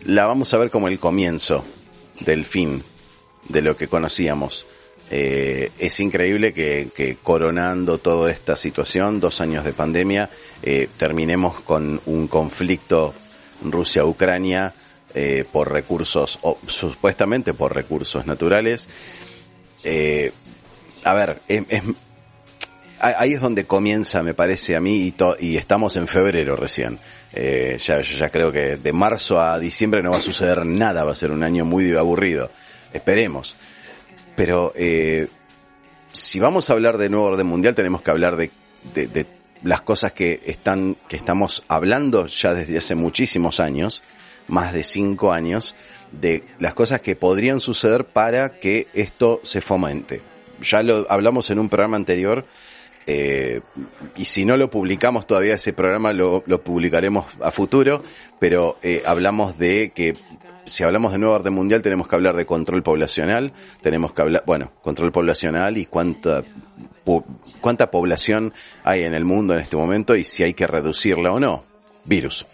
la vamos a ver como el comienzo del fin de lo que conocíamos. Eh, es increíble que, coronando toda esta situación, dos años de pandemia, eh, terminemos con un conflicto Rusia-Ucrania eh, por recursos, o supuestamente por recursos naturales. Eh, a ver, ahí es donde comienza, me parece a mí, y, estamos en febrero recién. Eh, ya, ya creo que de marzo a diciembre no va a suceder nada, va a ser un año muy aburrido. Esperemos. Pero eh, si vamos a hablar de nuevo orden mundial, tenemos que hablar de, de- de las cosas que están, que estamos hablando ya desde hace muchísimos años, más de cinco años, de las cosas que podrían suceder para que esto se fomente. Ya lo hablamos en un programa anterior, eh, y si no lo publicamos todavía ese programa lo, publicaremos a futuro, pero eh, hablamos de que si hablamos de nuevo orden mundial tenemos que hablar de control poblacional, tenemos que hablar, bueno, control poblacional y cuánta po- cuánta población hay en el mundo en este momento y si hay que reducirla o no. Virus.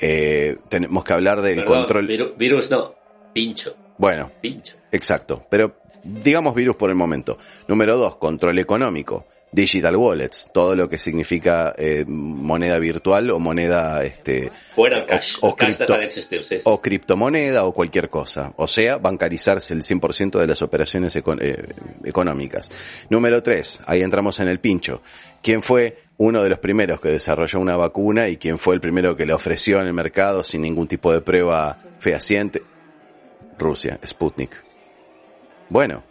Eh, tenemos que hablar del Perdón, control. viru- virus no, pincho, Bueno, pincho. Exacto, pero digamos virus por el momento. Número dos, control económico. Digital wallets, todo lo que significa eh, moneda virtual o moneda este Fuera el cash. o el cash cripto- deja de existir, sí, sí. o criptomoneda o cualquier cosa. O sea, bancarizarse el 100% de las operaciones econ- eh, económicas. Número tres, ahí entramos en el pincho. ¿Quién fue uno de los primeros que desarrolló una vacuna y quién fue el primero que la ofreció en el mercado sin ningún tipo de prueba fehaciente? Rusia, Sputnik. Bueno,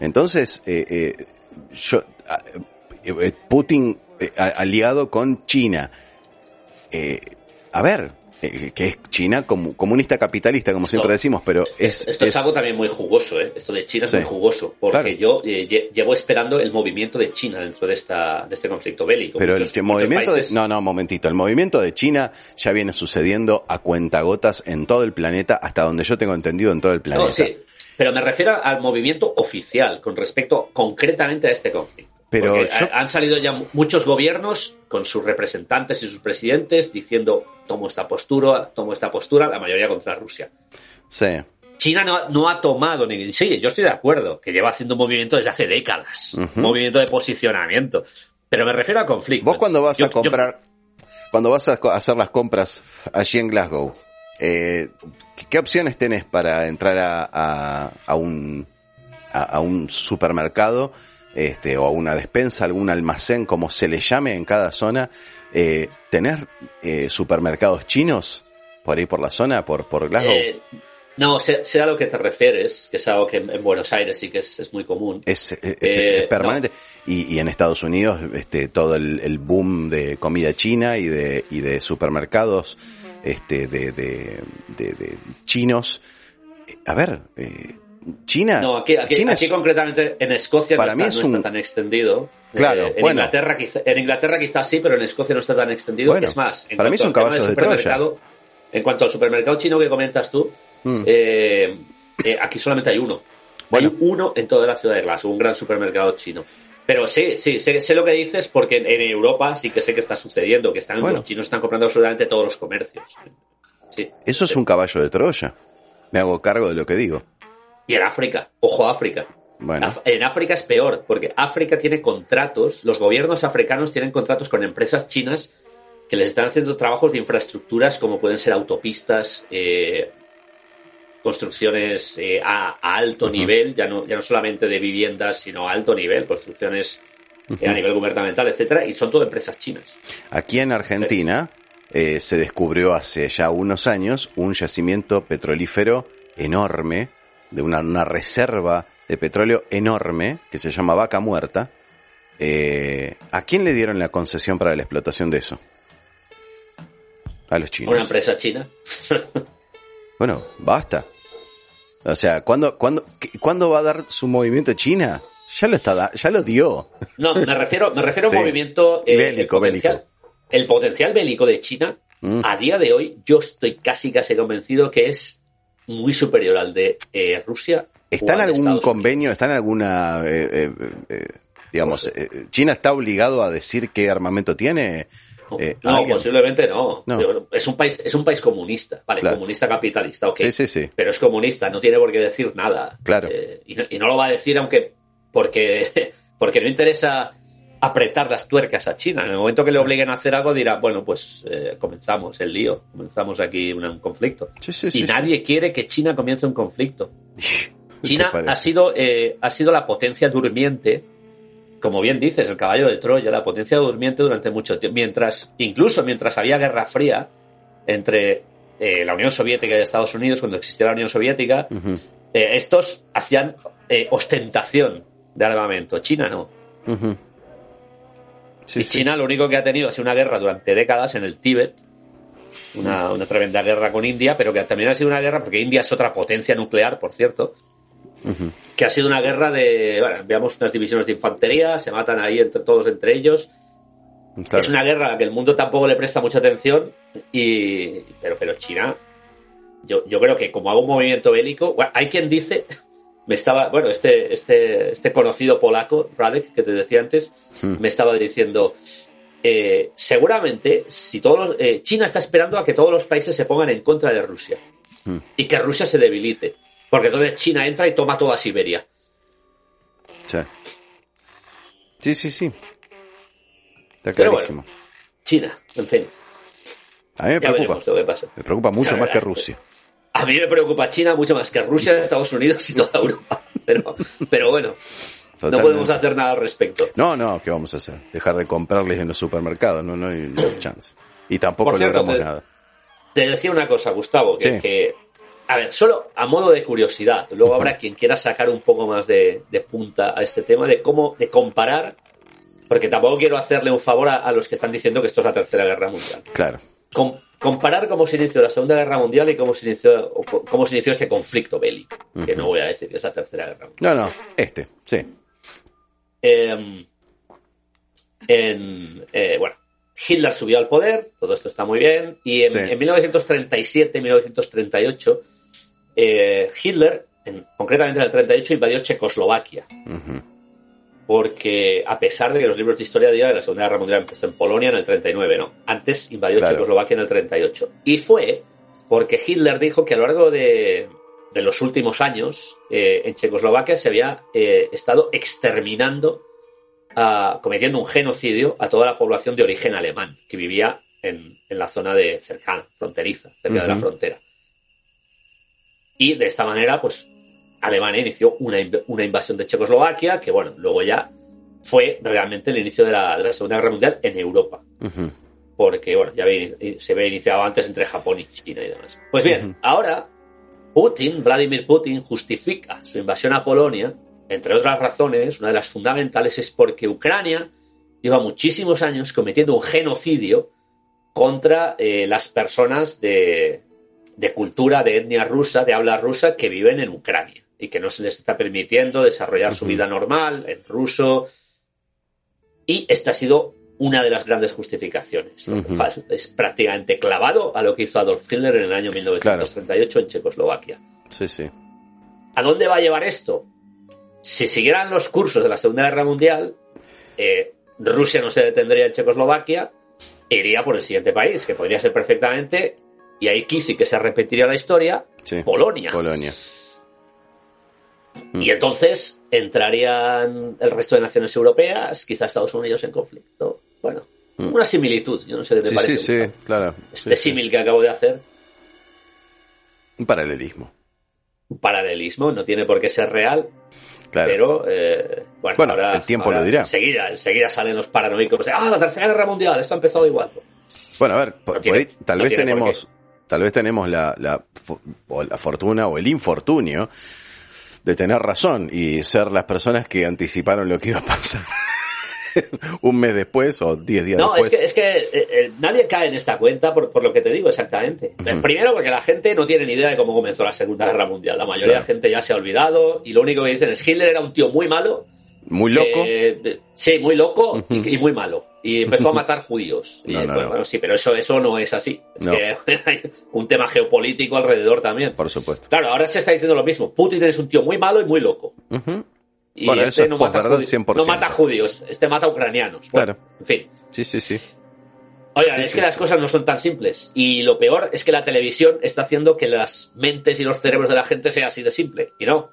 entonces, eh, eh, yo, ah, Putin eh, a- aliado con China. Eh, a ver, eh, que es China como, comunista capitalista, como siempre No. decimos, pero es... Esto es, algo también muy jugoso, ¿eh? Esto de China Sí. es muy jugoso, porque Claro. yo eh, lle- llevo esperando el movimiento de China dentro de esta de este conflicto bélico. Pero Muchos- el movimiento países- de... No, no, momentito. El movimiento de China ya viene sucediendo a cuentagotas en todo el planeta, hasta donde yo tengo entendido en todo el planeta. No, sí, pero me refiero al movimiento oficial con respecto concretamente a este conflicto. Pero yo- han salido ya mu- muchos gobiernos con sus representantes y sus presidentes diciendo tomo esta postura, tomo esta postura, la mayoría contra Rusia. Sí. China no, no, ha tomado ni. Sí, yo estoy de acuerdo, que lleva haciendo un movimiento desde hace décadas. Un movimiento de posicionamiento. Pero me refiero a conflictos. Vos cuando vas a comprar. Cuando vas a hacer las compras allí en Glasgow, eh, ¿qué opciones tenés para entrar a, a, un, a, un supermercado este, o a una despensa, algún almacén, como se le llame en cada zona? Eh, ¿Tener eh, supermercados chinos por ahí por la zona, por, por Glasgow? Eh, no, sé, a lo que te refieres, que es algo que en, Buenos Aires sí que es, muy común. Es, permanente. Y, en Estados Unidos, este, todo el, boom de comida china y de, y de supermercados este, de, de, de, chinos. A ver, eh, China. No, aquí, aquí, concretamente en Escocia para no, está, mí es tan extendido. Claro, en, Inglaterra, en Inglaterra quizás sí, pero en Escocia no está tan extendido. es más, para mí es un caballo de, Troya. En cuanto al supermercado chino que comentas tú, mm. eh, eh, aquí solamente hay uno. Hay uno en toda la ciudad de Glasgow, un gran supermercado chino. Pero sí, sí, sé, lo que dices porque en, Europa sí que sé que está sucediendo, que están, los chinos están comprando absolutamente todos los comercios. Sí, Eso es un caballo de Troya. Me hago cargo de lo que digo. Y en África, ojo África. Bueno. En África es peor, porque África tiene contratos, los gobiernos africanos tienen contratos con empresas chinas que les están haciendo trabajos de infraestructuras como pueden ser autopistas, eh, construcciones eh, a, alto nivel, ya no, ya no solamente de viviendas, sino a alto nivel, construcciones eh, a nivel gubernamental, etcétera, y son todo empresas chinas. Aquí en Argentina se descubrió hace ya unos años un yacimiento petrolífero enorme, de una, una reserva de petróleo enorme, que se llama Vaca Muerta. ¿A quién le dieron la concesión para la explotación de eso? a los chinos. Una empresa china. bueno, basta. O sea, ¿cuándo, cuándo, ¿cuándo va a dar su movimiento China? Ya lo está, ya lo dio. No, me refiero, me refiero a un movimiento eh, bélico, el potencial, bélico. El potencial bélico de China, mm. a día de hoy, yo estoy casi casi convencido que es muy superior al de eh, Rusia. ¿Está en algún convenio? ¿Está en alguna eh, digamos, China está obligado a decir qué armamento tiene? Eh, no, posiblemente no. Es un país, es un país comunista, vale, comunista capitalista, ok. Sí, sí, sí. Pero es comunista, no tiene por qué decir nada. Claro. Eh, y, no, lo va a decir aunque porque, porque no interesa apretar las tuercas a China. En el momento que le obliguen a hacer algo dirá, bueno, pues eh, comenzamos el lío, comenzamos aquí un, conflicto. y nadie quiere que China comience un conflicto. China ha sido, ha sido la potencia durmiente como bien dices, el caballo de Troya, la potencia durmiente durante mucho tiempo, mientras, incluso mientras había Guerra Fría entre eh, la Unión Soviética y Estados Unidos, cuando existía la Unión Soviética, eh, estos hacían eh, ostentación de armamento. China no. Y China lo único que ha tenido ha sido una guerra durante décadas en el Tíbet, una, una, tremenda guerra con India, pero que también ha sido una guerra, porque India es otra potencia nuclear, por cierto, que ha sido una guerra de, bueno, veamos unas divisiones de infantería, se matan ahí entre todos entre ellos. Es una guerra a la que el mundo tampoco le presta mucha atención, y, pero, pero China, yo, yo creo que como hago un movimiento bélico, hay quien dice, me estaba, bueno, este, este, este conocido polaco, Radek, que te decía antes, hmm. me estaba diciendo, eh, seguramente, si todos eh, China está esperando a que todos los países se pongan en contra de Rusia hmm. y que Rusia se debilite. Porque entonces China entra y toma toda Siberia. Sí. Sí, sí, sí. Está clarísimo. China, en fin. A mí me preocupa. Me preocupa mucho más que Rusia. A mí me preocupa China mucho más que Rusia, Estados Unidos y toda Europa. Pero, pero bueno, no podemos hacer nada al respecto. No, no, ¿qué vamos a hacer? Dejar de comprarles en los supermercados, no, no hay, chance. Y tampoco logramos nada. Te decía una cosa, Gustavo, que a ver, solo a modo de curiosidad, luego habrá quien quiera sacar un poco más de, punta a este tema de cómo, de comparar, porque tampoco quiero hacerle un favor a, los que están diciendo que esto es la Tercera Guerra Mundial. Claro. Comparar cómo se inició la Segunda Guerra Mundial y cómo se inició, cómo se inició este conflicto bélico, que no voy a decir que es la Tercera Guerra Mundial. No, no, este, sí. Em, en, eh, bueno, Hitler subió al poder, todo esto está muy bien, y en, en 1937-1938 eh, Hitler, concretamente en el 38, invadió Checoslovaquia. Porque a pesar de que los libros de historia digan que la Segunda Guerra Mundial empezó en Polonia en el 39, no. Antes invadió Checoslovaquia en el 38. Y fue porque Hitler dijo que a lo largo de, de los últimos años, eh, en Checoslovaquia se había eh, estado exterminando, a- cometiendo un genocidio a toda la población de origen alemán que vivía en, en la zona de cercana, fronteriza, cerca de la frontera. Y de esta manera, pues, Alemania inició una, una invasión de Checoslovaquia, que bueno, luego ya fue realmente el inicio de la, de la Segunda Guerra Mundial en Europa. Porque bueno, ya había se había iniciado antes entre Japón y China y demás. Pues bien, ahora Putin, Vladimir Putin, justifica su invasión a Polonia, entre otras razones, una de las fundamentales es porque Ucrania lleva muchísimos años cometiendo un genocidio contra eh, las personas de, de cultura, de etnia rusa, de habla rusa, que viven en Ucrania y que no se les está permitiendo desarrollar su vida normal en ruso. Y esta ha sido una de las grandes justificaciones. lo Ujú. cual Es prácticamente clavado a lo que hizo Adolf Hitler en el año 1938 en Checoslovaquia. Sí, sí. ¿A dónde va a llevar esto? Si siguieran los cursos de la Segunda Guerra Mundial, eh, Rusia no se detendría en Checoslovaquia, iría por el siguiente país, que podría ser perfectamente, y aquí sí que se repetiría la historia, sí. Polonia. Polonia. Y entonces entrarían el resto de naciones europeas, quizá Estados Unidos en conflicto. Bueno, Mm. una similitud, yo no sé qué te Sí, parece. sí, sí, claro. Este Sí, sí. símil que acabo de hacer, Un paralelismo. un paralelismo, no tiene por qué ser real, Claro. Pero, eh, bueno, Bueno, ahora- el tiempo ahora lo dirá. Enseguida, enseguida salen los paranoicos. de, Ah, la tercera guerra mundial, esto ha empezado igual. Bueno, a ver, por- No tiene- por ahí tal no vez tenemos, tal vez tenemos la, la, fo- o la fortuna o el infortunio de tener razón y ser las personas que anticiparon lo que iba a pasar un mes después o diez días No, es después. que, es que eh, eh, nadie cae en esta cuenta por, por lo que te digo exactamente. Eh. Primero porque la gente no tiene ni idea de cómo comenzó la Segunda Guerra Mundial. La mayoría Claro. de la gente ya se ha olvidado y lo único que dicen es Hitler era un tío muy malo. Muy loco. eh, sí, muy loco y, y muy malo. Y empezó a matar judíos. Y, No, no, pues, no. bueno, sí, pero eso, eso no es así. Es que hay un tema geopolítico alrededor también. Por supuesto. Claro, ahora se está diciendo lo mismo. Putin es un tío muy malo y muy loco. Y Bueno, este eso no mata, posverdad judi- 100%. no mata judíos, este mata ucranianos. Bueno, Claro. En fin. Sí, sí, sí. Oigan, Sí, es sí, que las cosas no son tan simples. Y lo peor es que la televisión está haciendo que las mentes y los cerebros de la gente sea así de simple. Y no.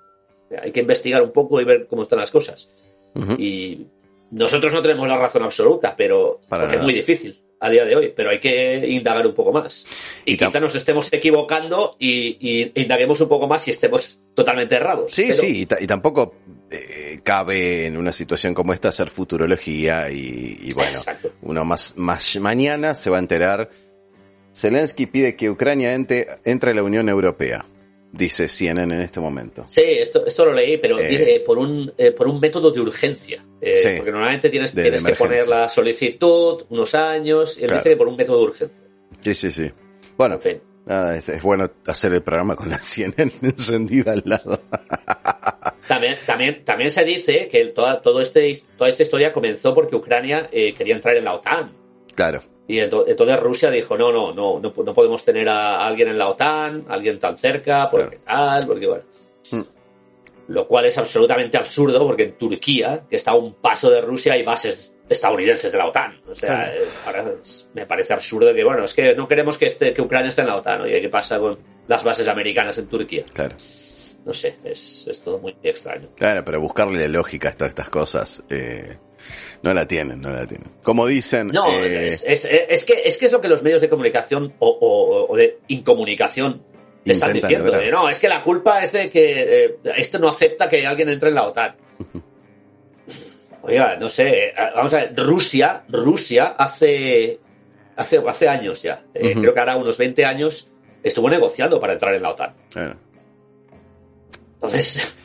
Hay que investigar un poco y ver cómo están las cosas. Ujú. Y nosotros no tenemos la razón absoluta, pero Para porque es nada. muy difícil a día de hoy, pero hay que indagar un poco más. Y, Y quizá nos estemos equivocando y, y indaguemos un poco más y estemos totalmente errados. Sí, Pero- sí, y, y tampoco eh, cabe en una situación como esta hacer futurología y, y bueno, Exacto. uno más, más mañana se va a enterar. Zelensky pide que Ucrania entre, entre a la Unión Europea, dice CNN en este momento. Sí, esto, esto lo leí, pero Eh. dice por un, eh, por un método de urgencia. Eh, Sí. Porque normalmente tienes, De- tienes de que poner la solicitud, unos años, y él Claro. dice que por un método de urgencia. Sí, sí, sí. Bueno, En fin. nada, es, es bueno hacer el programa con la CNN encendida al lado. También, también, también se dice que toda, todo este, toda esta historia comenzó porque Ucrania eh, quería entrar en la OTAN. Claro, Y ento- entonces Rusia dijo, no, no, no, no, no podemos tener a alguien en la OTAN, alguien tan cerca, porque tal, porque bueno. Mm. Lo cual es absolutamente absurdo porque en Turquía, que está a un paso de Rusia, hay bases estadounidenses de la OTAN. O sea, Claro. eh, ahora me parece absurdo que, bueno, es que no queremos que, esté, que Ucrania esté en la OTAN. Oye, ¿qué pasa con las bases americanas en Turquía? claro. No sé, es, es todo muy extraño. Claro, pero buscarle lógica a todas estas cosas, eh, no la tienen, no la tienen. Como dicen, No, eh, es, es- es que, es que es lo que los medios de comunicación o, o- o de incomunicación te están diciendo. de, no, es que la culpa es de que eh, esto no acepta que alguien entre en la OTAN. Oiga, no sé, eh, vamos a ver, Rusia, Rusia hace, hace, hace años ya, eh, creo que ahora unos 20 años, estuvo negociando para entrar en la OTAN. eh, Entonces,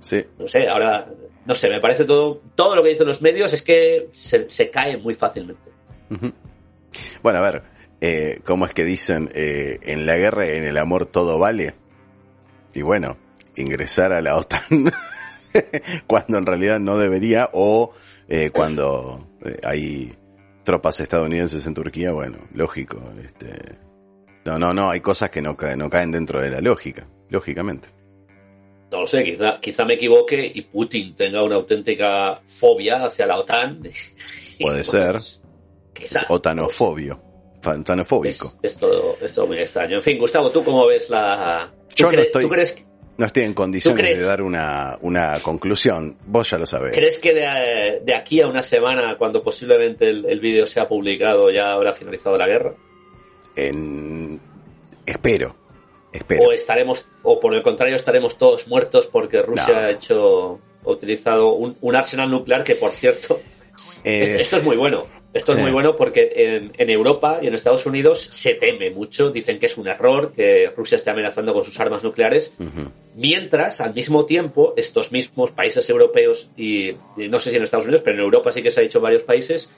sí, no sé, ahora, no sé, me parece todo, todo lo que dicen los medios es que se, se cae muy fácilmente. Bueno, a ver, eh, ¿cómo es que dicen eh, en la guerra y en el amor todo vale? Y bueno, ingresar a la OTAN cuando en realidad no debería o eh, cuando eh, hay tropas estadounidenses en Turquía, bueno, lógico. Este, no, no, no, hay cosas que no, ca- no caen dentro de la lógica, lógicamente. No lo sé, quizá, quizá me equivoque y Putin tenga una auténtica fobia hacia la OTAN. Puede ser. Quizá. Es otanofobio. fantanofóbico. Es, todo, es todo muy extraño. En fin, Gustavo, ¿tú cómo ves la... Yo no estoy, no estoy en condiciones de dar una, una conclusión. Vos ya lo sabés. ¿Crees que de, de aquí a una semana, cuando posiblemente el, el vídeo sea publicado, ya habrá finalizado la guerra? En... Espero. Espero. O estaremos, o por el contrario, estaremos todos muertos porque Rusia No. ha hecho, ha utilizado un, un arsenal nuclear que, por cierto, Eh, esto es muy bueno. Esto sí. es muy bueno porque en, en Europa y en Estados Unidos se teme mucho, dicen que es un error que Rusia esté amenazando con sus armas nucleares, mientras al mismo tiempo estos mismos países europeos y, y no sé si en Estados Unidos, pero en Europa sí que se ha dicho en varios países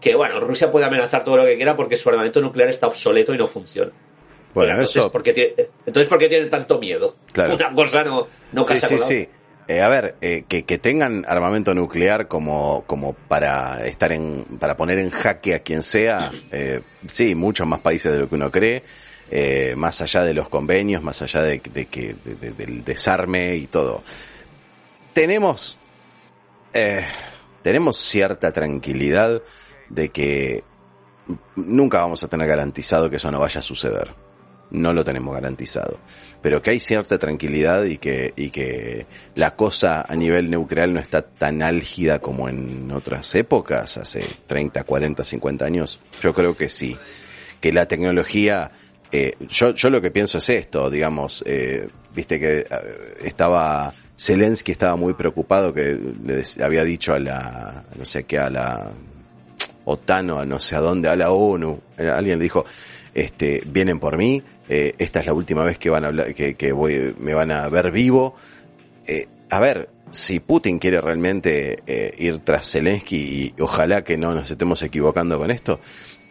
que bueno, Rusia puede amenazar todo lo que quiera porque su armamento nuclear está obsoleto y no funciona. Bueno, entonces, eso. ¿por qué tiene- entonces, ¿por qué tienen tanto miedo? Claro. Una cosa no, no sí, casa sí, con la sí. Eh, a ver, eh, que, que tengan armamento nuclear como, como para estar en, para poner en jaque a quien sea, eh, sí, muchos más países de lo que uno cree, más allá de los convenios, más allá de, de que, de- de- del desarme y todo. Tenemos, tenemos cierta tranquilidad de que nunca vamos a tener garantizado que eso no vaya a suceder. No lo tenemos garantizado. Pero que hay cierta tranquilidad y que, y que la cosa a nivel nuclear no está tan álgida como en otras épocas, hace 30, 40, 50 años. Yo creo que sí. Que la tecnología, eh, yo, yo lo que pienso es esto, digamos, eh, viste que eh, estaba, Zelensky estaba muy preocupado que le había dicho a la, no sé qué, a la OTAN o a no sé a dónde, a la ONU, alguien le dijo, este, vienen por mí, eh, esta es la última vez que van a hablar, que, que voy, me van a ver vivo. Eh, a ver, si Putin quiere realmente eh, ir tras Zelensky y ojalá que no nos estemos equivocando con esto,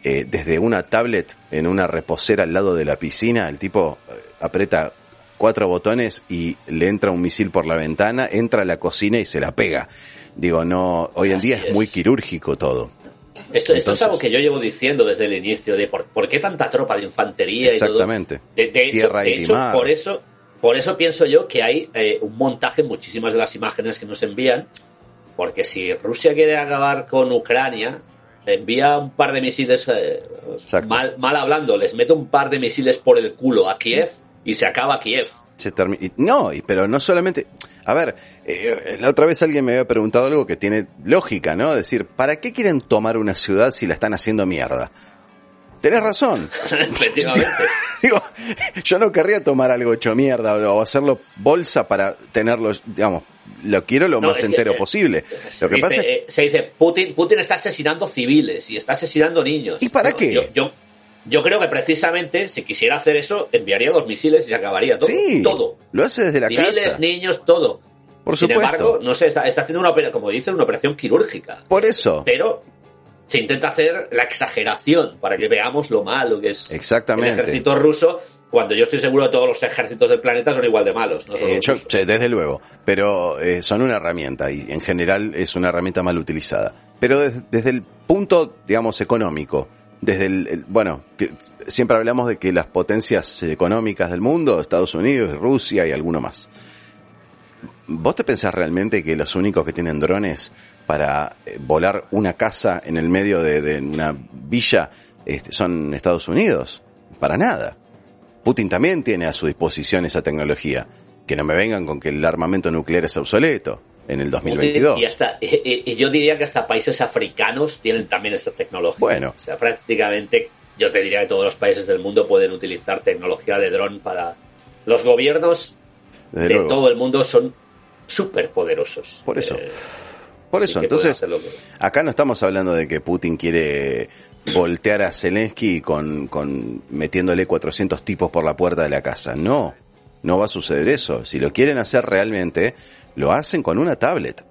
desde una tablet en una reposera al lado de la piscina, el tipo aprieta cuatro botones y le entra un misil por la ventana, entra a la cocina y se la pega. Digo, no, hoy en Así día es, es. muy quirúrgico todo. Esto, es algo que yo llevo diciendo desde el inicio, de por, por qué tanta tropa de infantería y todo. Exactamente. De, de hecho, Tierra, de hecho, por eso, por eso pienso yo que hay eh, un montaje en muchísimas de las imágenes que nos envían, porque si Rusia quiere acabar con Ucrania, envía un par de misiles, eh, mal, mal hablando, les mete un par de misiles por el culo a Kiev y se acaba Kiev. Se termi- y- no, pero no solamente. A ver, eh, la otra vez alguien me había preguntado algo que tiene lógica, ¿no? Decir, ¿para qué quieren tomar una ciudad si la están haciendo mierda? Tenés razón. Efectivamente. Digo, yo no querría tomar algo hecho mierda o hacerlo bolsa para tenerlo, digamos, lo quiero lo No, más que, entero eh, posible. Lo que dice, pasa es eh, se dice, Putin, Putin está asesinando civiles y está asesinando niños. ¿Y para qué? Yo, yo, yo creo que precisamente, si quisiera hacer eso, enviaría dos misiles y se acabaría todo. sí, Todo. lo hace desde la Civiles, casa. niños, todo. Por Sin supuesto. embargo, no sé, está, está haciendo una operación, como dicen, una operación quirúrgica. Por eso. Pero se intenta hacer la exageración para que veamos lo malo que es Exactamente. el ejército ruso, cuando yo estoy seguro que todos los ejércitos del planeta son igual de malos. ¿no? Eh, los yo- sí, desde luego, pero eh, son una herramienta y en general es una herramienta mal utilizada. Pero des- desde el punto, digamos, económico, desde el, bueno, que siempre hablamos de que las potencias económicas del mundo, Estados Unidos, Rusia y alguno más. ¿Vos te pensás realmente que los únicos que tienen drones para eh, volar una casa en el medio de, de una villa este, son Estados Unidos? Para nada. Putin también tiene a su disposición esa tecnología. Que no me vengan con que el armamento nuclear es obsoleto en el 2022. Y, hasta, y- y- y yo diría que hasta países africanos tienen también esta tecnología. Bueno. O sea, prácticamente yo te diría que todos los países del mundo pueden utilizar tecnología de dron para... Los gobiernos Desde de luego. todo el mundo son súper poderosos. Por eso. Eh, Por eso, entonces, acá no estamos hablando de que Putin quiere voltear a Zelensky con, con metiéndole 400 tipos por la puerta de la casa. No, no va a suceder eso. Si lo quieren hacer realmente, lo hacen con una tablet,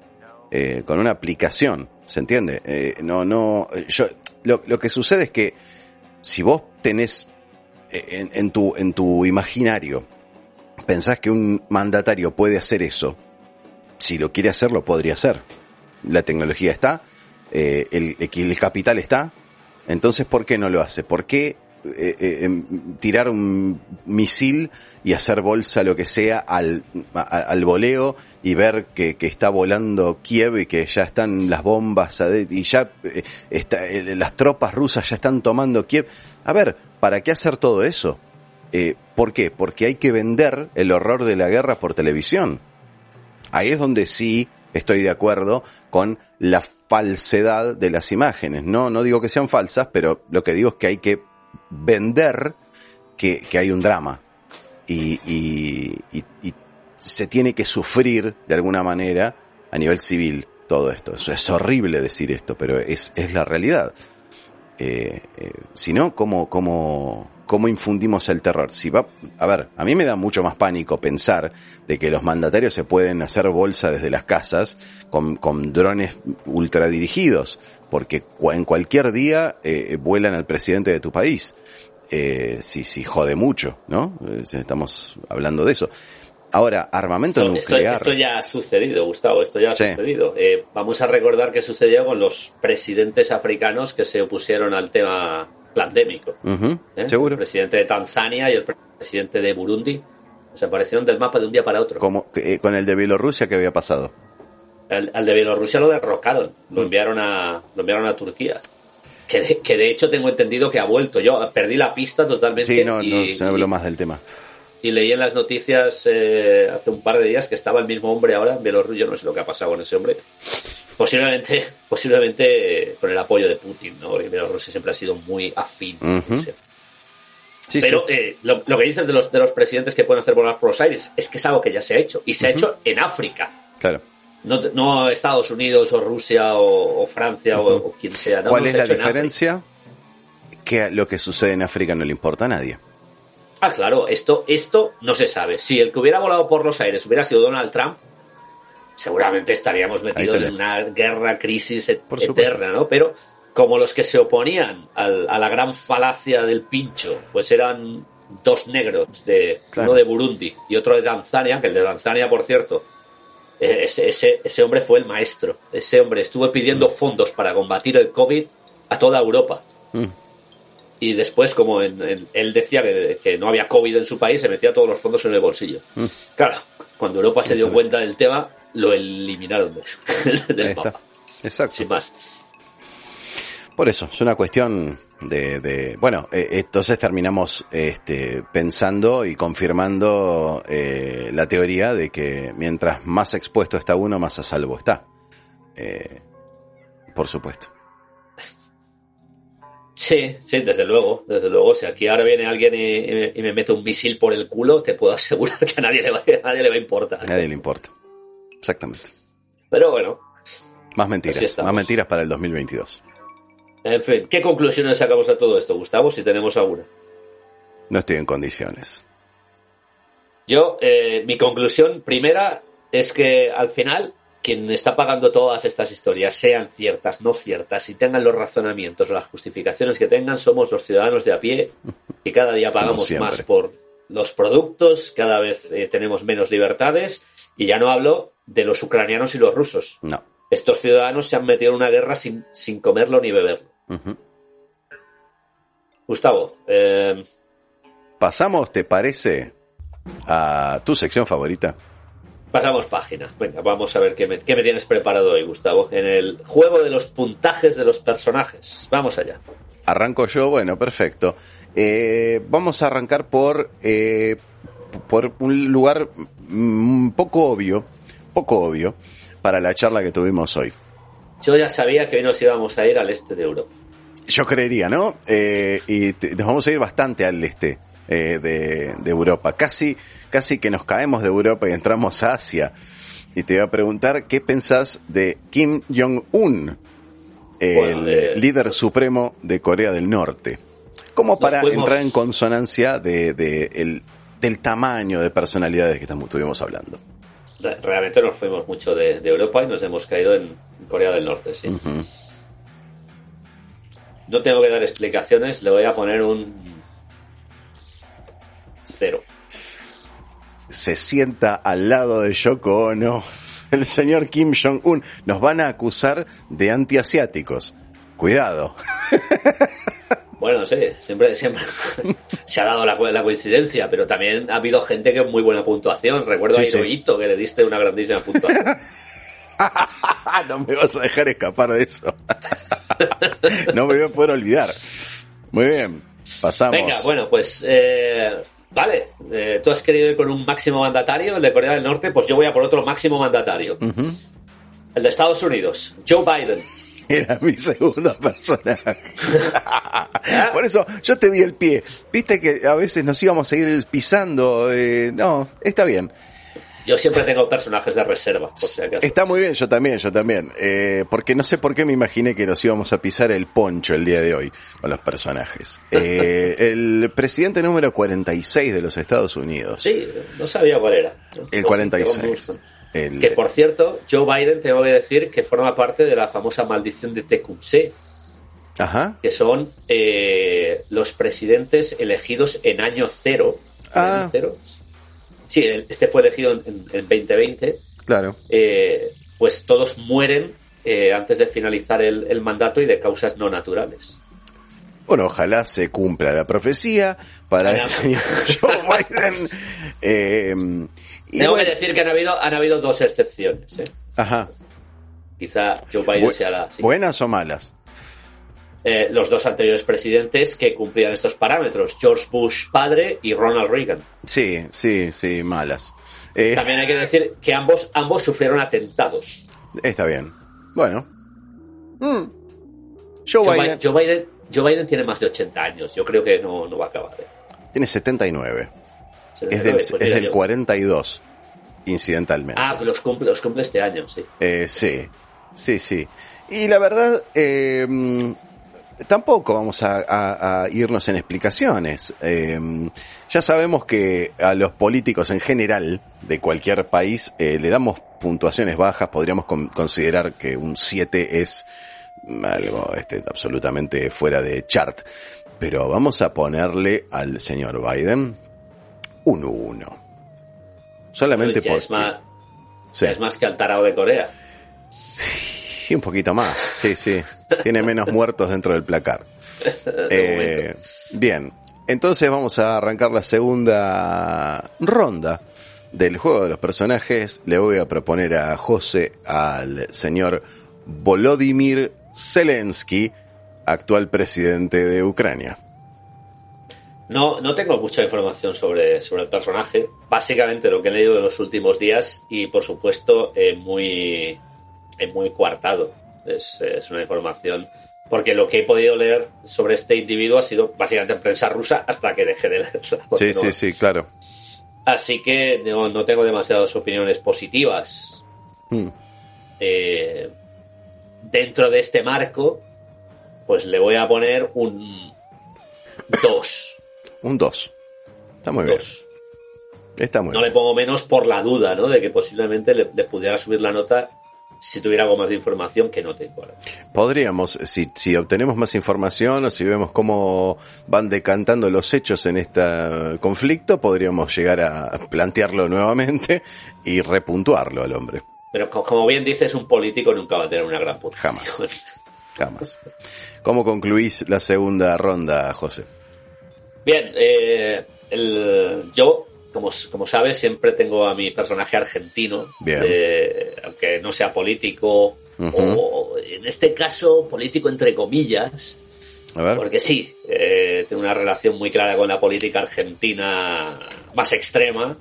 eh, con una aplicación, ¿se entiende? Eh, no, no, yo, lo, que sucede es que si vos tenés eh, en, tu, en tu imaginario, pensás que un mandatario puede hacer eso, si lo quiere hacer, lo podría hacer. La tecnología está, eh, el, el capital está, entonces ¿por qué no lo hace? ¿Por qué eh, eh, em, tirar un misil y hacer bolsa lo que sea al, al voleo y ver que, que, está volando Kiev y que ya están las bombas y ya está, las tropas rusas ya están tomando Kiev. A ver, ¿para qué hacer todo eso? ¿Por qué? Porque hay que vender el horror de la guerra por televisión. Ahí es donde sí estoy de acuerdo con la falsedad de las imágenes. No, no digo que sean falsas, pero lo que digo es que hay que vender que, que hay un drama. Y, se tiene que sufrir de alguna manera a nivel civil todo esto. Eso es horrible decir esto, pero es, es la realidad. Eh, eh, si no, ¿cómo, cómo, cómo infundimos el terror. Si va, a ver, a mí me da mucho más pánico pensar de que los mandatarios se pueden hacer bolsa desde las casas con, con drones ultradirigidos, porque en cualquier día eh, vuelan al presidente de tu país. Eh, si, si jode mucho, ¿no? Eh, estamos hablando de eso. Ahora, armamento nuclear. Esto, ya ha sucedido, Gustavo, esto ya ha sucedido. Eh, vamos a recordar qué sucedió con los presidentes africanos que se opusieron al tema pandémico. ¿Eh? Seguro. El presidente de Tanzania y el presidente de Burundi desaparecieron del mapa de un día para otro. Como, eh, ¿Con el de Bielorrusia qué había pasado? El, al de Bielorrusia lo derrocaron, lo mm. enviaron a, lo enviaron a Turquía. Que de, que de, hecho tengo entendido que ha vuelto. Yo perdí la pista totalmente. Sí, no, no se habló más del tema. Y leí en las noticias eh, hace un par de días que estaba el mismo hombre ahora en Bielorrusia. Yo no sé lo que ha pasado con ese hombre. Posiblemente, posiblemente con el apoyo de Putin, ¿no? Porque Bielorrusia siempre ha sido muy afín. Pero Eh, lo, que dices de los, de los presidentes que pueden hacer volar por los aires es que es algo que ya se ha hecho. Y se ha hecho en África. Claro. No, no Estados Unidos o Rusia o, Francia o, quien sea. ¿Cuál es la diferencia? Que lo que sucede en África no le importa a nadie. Ah, claro, esto, esto no se sabe. Si el que hubiera volado por los aires hubiera sido Donald Trump, seguramente estaríamos metidos en una guerra, crisis eterna, ¿no? Pero como los que se oponían a la gran falacia del pincho, pues eran dos negros, de, uno de Burundi y otro de Tanzania, que el de Tanzania, por cierto, e, ese, ese, ese hombre fue el maestro. Ese hombre estuvo pidiendo mm. fondos para combatir el COVID a toda Europa. Mm. Y después, como él decía que, no había COVID en su país, se metía todos los fondos en el bolsillo. Mm. Claro, cuando Europa se dio cuenta del tema, lo eliminaron del mapa. Exacto. Sin más. Por eso, es una cuestión de, bueno, eh, entonces terminamos este, pensando y confirmando eh, la teoría de que mientras más expuesto está uno, más a salvo está. Eh, por supuesto. Sí, sí, desde luego, desde luego. Si aquí ahora viene alguien y, me mete un misil por el culo, te puedo asegurar que a nadie le va, a nadie le va a importar. A nadie le importa. Exactamente. Pero bueno. Más mentiras, más mentiras para el 2022. En fin, ¿qué conclusiones sacamos a todo esto, Gustavo, si tenemos alguna? No estoy en condiciones. Yo, eh, mi conclusión primera es que al final quien está pagando todas estas historias, sean ciertas, no ciertas, y tengan los razonamientos o las justificaciones que tengan, somos los ciudadanos de a pie, y cada día pagamos más por los productos, cada vez eh, tenemos menos libertades, y ya no hablo de los ucranianos y los rusos. No. Estos ciudadanos se han metido en una guerra sin, sin comerlo ni beberlo. Gustavo, eh... pasamos, ¿te parece, a tu sección favorita? Pasamos página. Venga, vamos a ver qué me, qué me, tienes preparado hoy, Gustavo. En el juego de los puntajes de los personajes. Vamos allá. Arranco yo, bueno, perfecto. Eh, vamos a arrancar por, eh, por un lugar un poco obvio, poco obvio, para la charla que tuvimos hoy. Yo ya sabía que hoy nos íbamos a ir al este de Europa. Yo creería, ¿no? Eh, y nos vamos a ir bastante al este eh, de, Europa. Casi, casi que nos caemos de Europa y entramos a Asia. Y te voy a preguntar qué pensás de Kim Jong-un, el eh, líder supremo de Corea del Norte. Como para entrar en consonancia de, el, del tamaño de personalidades que estuvimos hablando. Realmente nos fuimos mucho de, Europa y nos hemos caído en Corea del Norte, sí. No tengo que dar explicaciones, le voy a poner un cero. Se sienta al lado de Yoko Ono. El señor Kim Jong-un. Nos van a acusar de antiasiáticos. Cuidado. Bueno, no sé, siempre, siempre se ha dado la, la, coincidencia, pero también ha habido gente que es muy buena puntuación. Recuerdo Sí, a sí. Hirohito, que le diste una grandísima puntuación. no me vas a dejar escapar de eso. no me voy a poder olvidar. Muy bien, pasamos. Venga, bueno, pues eh, vale. Eh, Tú has querido ir con un máximo mandatario, el de Corea del Norte, pues yo voy a por otro máximo mandatario. El de Estados Unidos, Joe Biden. Era mi segundo personaje. Por eso yo te di el pie. Viste que a veces nos íbamos a ir pisando. eh, no, está bien. Yo siempre tengo personajes de reserva, por si acaso. Está muy bien, yo también, yo también. Eh, porque no sé por qué me imaginé que nos íbamos a pisar el poncho el día de hoy con los personajes. Eh, el presidente número 46 de los Estados Unidos. Sí, no sabía cuál era. El Pues, 46. El- Que por cierto, Joe Biden, tengo que decir que forma parte de la famosa maldición de Tecumseh, Ajá. que son eh, los presidentes elegidos en año cero. ¿En Ah. año cero? Sí, este fue elegido en, en- en 2020. Claro. eh, pues todos mueren eh, antes de finalizar el, el mandato y de causas no naturales. Bueno, ojalá se cumpla la profecía para el señor Joe Biden. Eh, y Tengo bueno, que decir que han habido, han habido dos excepciones. ¿eh? ajá. Quizá Joe Biden Bu- sea la... sí. ¿Buenas o malas? Eh, los dos anteriores presidentes que cumplían estos parámetros, George Bush padre y Ronald Reagan. Sí, sí, sí, malas. Eh, También hay que decir que ambos, ambos sufrieron atentados. está bien. Bueno. Mm. Joe, Joe Biden Biden, Joe Biden- Joe Biden tiene más de 80 años. Yo creo que no, no va a acabar. ¿eh? tiene 79. Es 79, del, es del yo. 42, incidentalmente. Ah, los cumple, los cumple este año, sí. Eh, sí, sí, sí. Y la verdad, eh, tampoco vamos a, a- a irnos en explicaciones. Eh, ya sabemos que a los políticos en general de cualquier país eh, le damos puntuaciones bajas. Podríamos con- considerar que un 7 es algo este, absolutamente fuera de chart. Pero vamos a ponerle al señor Biden un 1. Solamente porque... es más, Sí. es más que al tarao de Corea. Sí, un poquito más. Sí, sí. Tiene menos muertos dentro del placar. Eh, bien. Entonces vamos a arrancar la segunda ronda del juego de los personajes. Le voy a proponer a José al señor Volodymyr Zelensky, actual presidente de Ucrania. No, no tengo mucha información sobre, sobre el personaje. Básicamente lo que he leído en los últimos días y por supuesto eh, muy, eh, muy coartado. Es, es una información porque lo que he podido leer sobre este individuo ha sido básicamente en prensa rusa hasta que dejé de leerla. Sí, sí, sí, claro. Así que no, no tengo demasiadas opiniones positivas. Hmm. Eh, dentro de este marco, pues le voy a poner un 2. Un 2. Está muy bien. Dos. Está muy No bien. le pongo menos por la duda, ¿no? De que posiblemente le, le pudiera subir la nota si tuviera algo más de información que no tengo ahora. Podríamos, si, si obtenemos más información o si vemos cómo van decantando los hechos en este conflicto, podríamos llegar a plantearlo nuevamente y repuntuarlo al hombre. Pero co- como bien dices, un político nunca va a tener una gran puntuación. Jamás. Jamás. ¿Cómo concluís la segunda ronda, José? Bien, eh, el- yo, como, como sabes, siempre tengo a mi personaje argentino, Bien. eh, aunque no sea político, o en este caso político entre comillas, A ver. porque sí, eh, tengo una relación muy clara con la política argentina más extrema.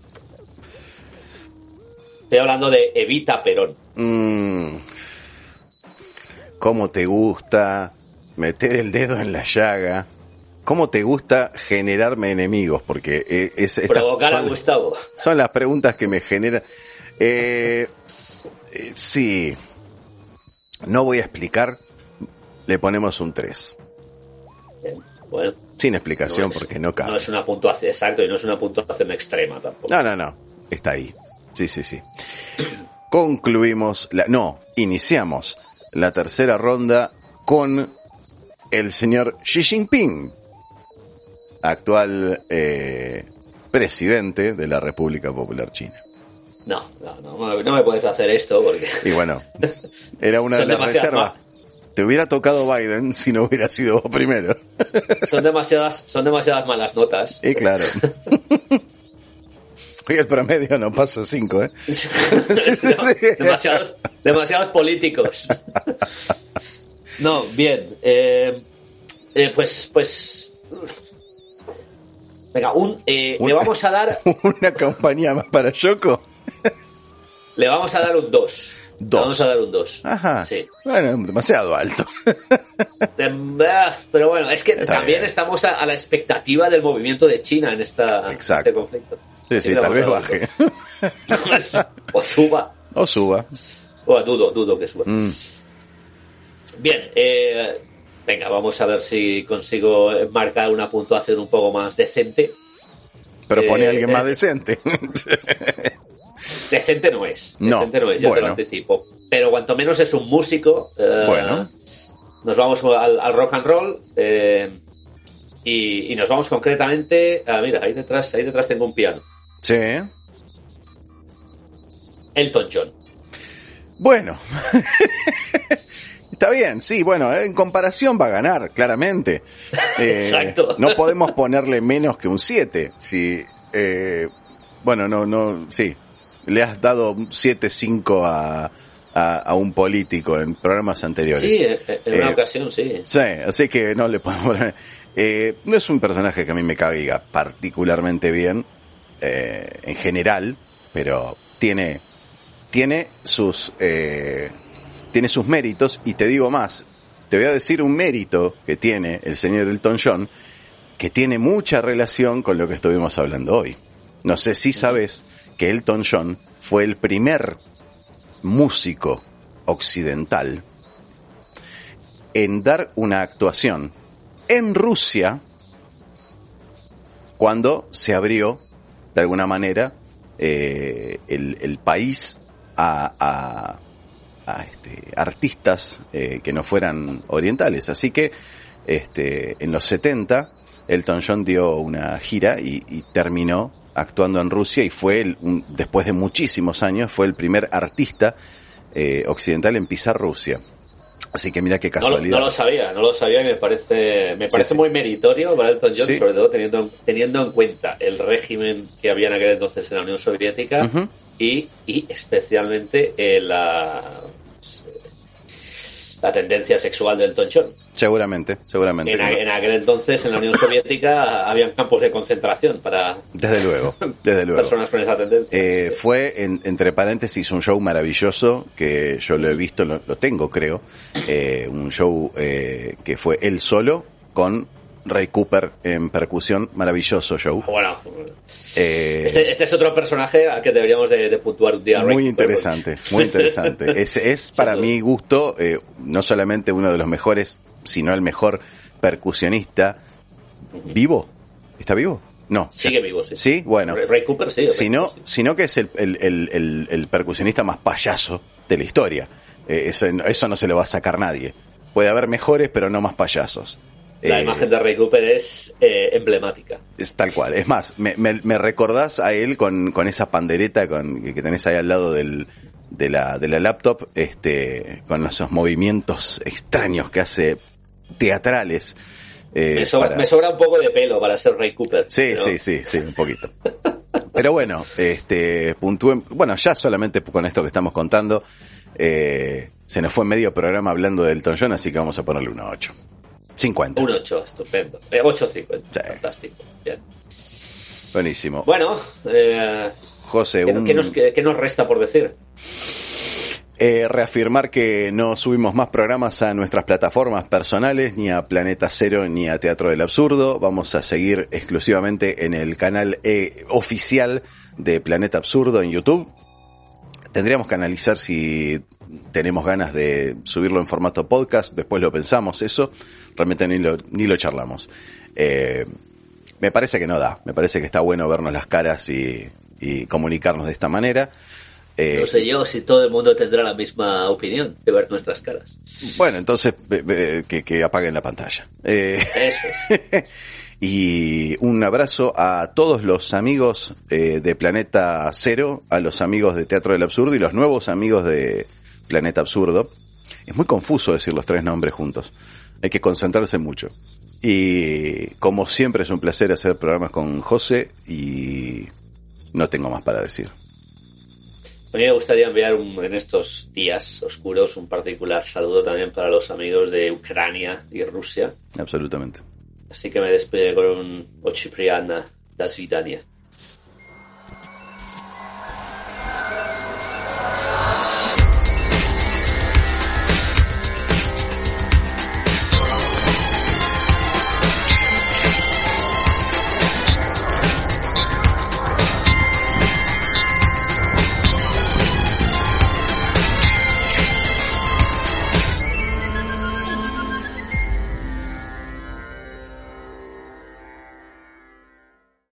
Estoy hablando de Evita Perón. Mm. ¿Cómo te gusta meter el dedo en la llaga? ¿Cómo te gusta generarme enemigos? Porque eh, es, estas Provocar a Gustavo. Son las preguntas que me generan. Eh, eh, sí. No voy a explicar. Le ponemos un 3. Bien, Bueno, Sin explicación no es- porque no cabe. No es una puntuación, exacto, y no es una puntuación extrema tampoco. No, no, no. Está ahí. Sí, sí, sí. Concluimos la. No, iniciamos la tercera ronda con el señor Xi Jinping, actual eh, presidente de la República Popular China. No, no, no, no me puedes hacer esto porque Y bueno, era una de las reservas. Te hubiera tocado Biden si no hubiera sido vos primero. Son demasiadas, son demasiadas malas notas. Y claro. Hoy el promedio no pasa 5, ¿eh? demasiados, demasiados políticos. No, bien. Eh, eh, pues, pues. Venga, un, eh, le vamos a dar. Una compañía más para Yoko. Le vamos a dar un 2. Dos. Vamos a dar un 2. Ajá. Sí. Bueno, demasiado alto. Ah, Pero bueno, es que Está también bien. estamos a, a la expectativa del movimiento de China en esta, Exacto. este conflicto. Sí, sí, le tal vez baje. o suba. O suba. O dudo, dudo que suba. Mm. Bien, eh, venga, vamos a ver si consigo marcar una puntuación un poco más decente. Pero pone Eh, alguien eh. más decente. Decente no es. Decente no es, ya te bueno. lo anticipo. Pero cuanto menos es un músico. eh, Bueno. Nos vamos al, al rock and roll. eh, y, y nos vamos concretamente. Ah, mira, ahí detrás, ahí detrás tengo un piano. Sí. Elton John. Bueno. Está bien, sí, bueno, eh, en comparación va a ganar, claramente. Eh, Exacto. No podemos ponerle menos que un 7. Si, eh, bueno, no, no, sí. Le has dado un 7-5 a, a, a un político en programas anteriores. Sí, eh, en una Eh, ocasión, sí. Sí, así que no le podemos poner. Eh, no es un personaje que a mí me caiga particularmente bien, eh, en general, pero tiene, tiene sus, eh, tiene sus méritos y te digo más, te voy a decir un mérito que tiene el señor Elton John, que tiene mucha relación con lo que estuvimos hablando hoy. No sé si sabes que Elton John fue el primer músico occidental en dar una actuación en Rusia cuando se abrió, de alguna manera, eh, el, país a- a, este, artistas eh, que no fueran orientales. Así que este, en los 70 Elton John dio una gira y, y terminó actuando en Rusia y fue, el- un- después de muchísimos años, fue el primer artista eh, occidental en pisar Rusia. Así que mira qué casualidad. no lo sabía, no lo sabía y me parece, me parece sí. muy meritorio para Elton John, Sí. sobre todo teniendo, teniendo en cuenta el régimen que había en aquel entonces en la Unión Soviética y, y especialmente eh, la, la tendencia sexual de Elton John. Seguramente, seguramente. En, aquel entonces en la Unión Soviética habían campos de concentración para Desde luego, desde luego. personas con esa tendencia. Eh, fue, en- entre paréntesis, un show maravilloso que yo lo he visto, lo, lo tengo creo, eh, un show eh, que fue él solo con Ray Cooper en percusión, maravilloso show. Bueno, Eh, este, este es otro personaje al que deberíamos de, de puntuar un día. muy Cooper. interesante, muy interesante. Es, es para mi gusto eh, no solamente uno de los mejores, sino el mejor percusionista vivo. ¿Está vivo? No. Sigue vivo, sí. Sí, bueno. Ray- Cooper, sí. Ray sino, Cooper, sí. sino que es el, el- el- el- el percusionista más payaso de la historia. Eh, eso, eso no se lo va a sacar nadie. Puede haber mejores, pero no más payasos. La Eh, imagen de Ray Cooper es eh, emblemática. es tal cual. Es más, me, me- me recordás a él con, con esa pandereta con, que, tenés ahí al lado del, de, la, de la laptop, este, con esos movimientos extraños que hace teatrales. eh, Me sobra, para- me sobra un poco de pelo para ser Ray Cooper. Sí, pero- sí, sí, sí, un poquito. Pero bueno, este, puntúen, bueno, ya solamente con esto que estamos contando, eh, se nos fue medio programa hablando del Elton John, así que vamos a ponerle un 8. 50. Un 8, estupendo. Eh, 8.50, Sí. fantástico. Bien. Buenísimo. Bueno, eh, José, ¿qué, un- qué nos, qué- qué nos resta por decir? eh, reafirmar que no subimos más programas a nuestras plataformas personales, ni a Planeta Cero, ni a Teatro del Absurdo. Vamos a seguir exclusivamente en el canal eh, oficial de Planeta Absurdo en YouTube. Tendríamos que analizar si tenemos ganas de subirlo en formato podcast, después lo pensamos, eso realmente ni lo, ni lo charlamos. Eh, me parece que no da, me parece que está bueno vernos las caras y, y comunicarnos de esta manera. Eh, No sé yo si todo el mundo tendrá la misma opinión de ver nuestras caras. Bueno, entonces que, que apaguen la pantalla. Eh, Eso es. y un abrazo a todos los amigos eh, de Planeta Cero, a los amigos de Teatro del Absurdo y los nuevos amigos de Planeta Absurdo. es muy confuso decir los tres nombres juntos. Hay que concentrarse mucho. Y como siempre es un placer hacer programas con José y no tengo más para decir. A mí me gustaría enviar en estos días oscuros un particular saludo también para los amigos de Ucrania y Rusia. Absolutamente. Así que me despido con un Ochipriana das Vidania.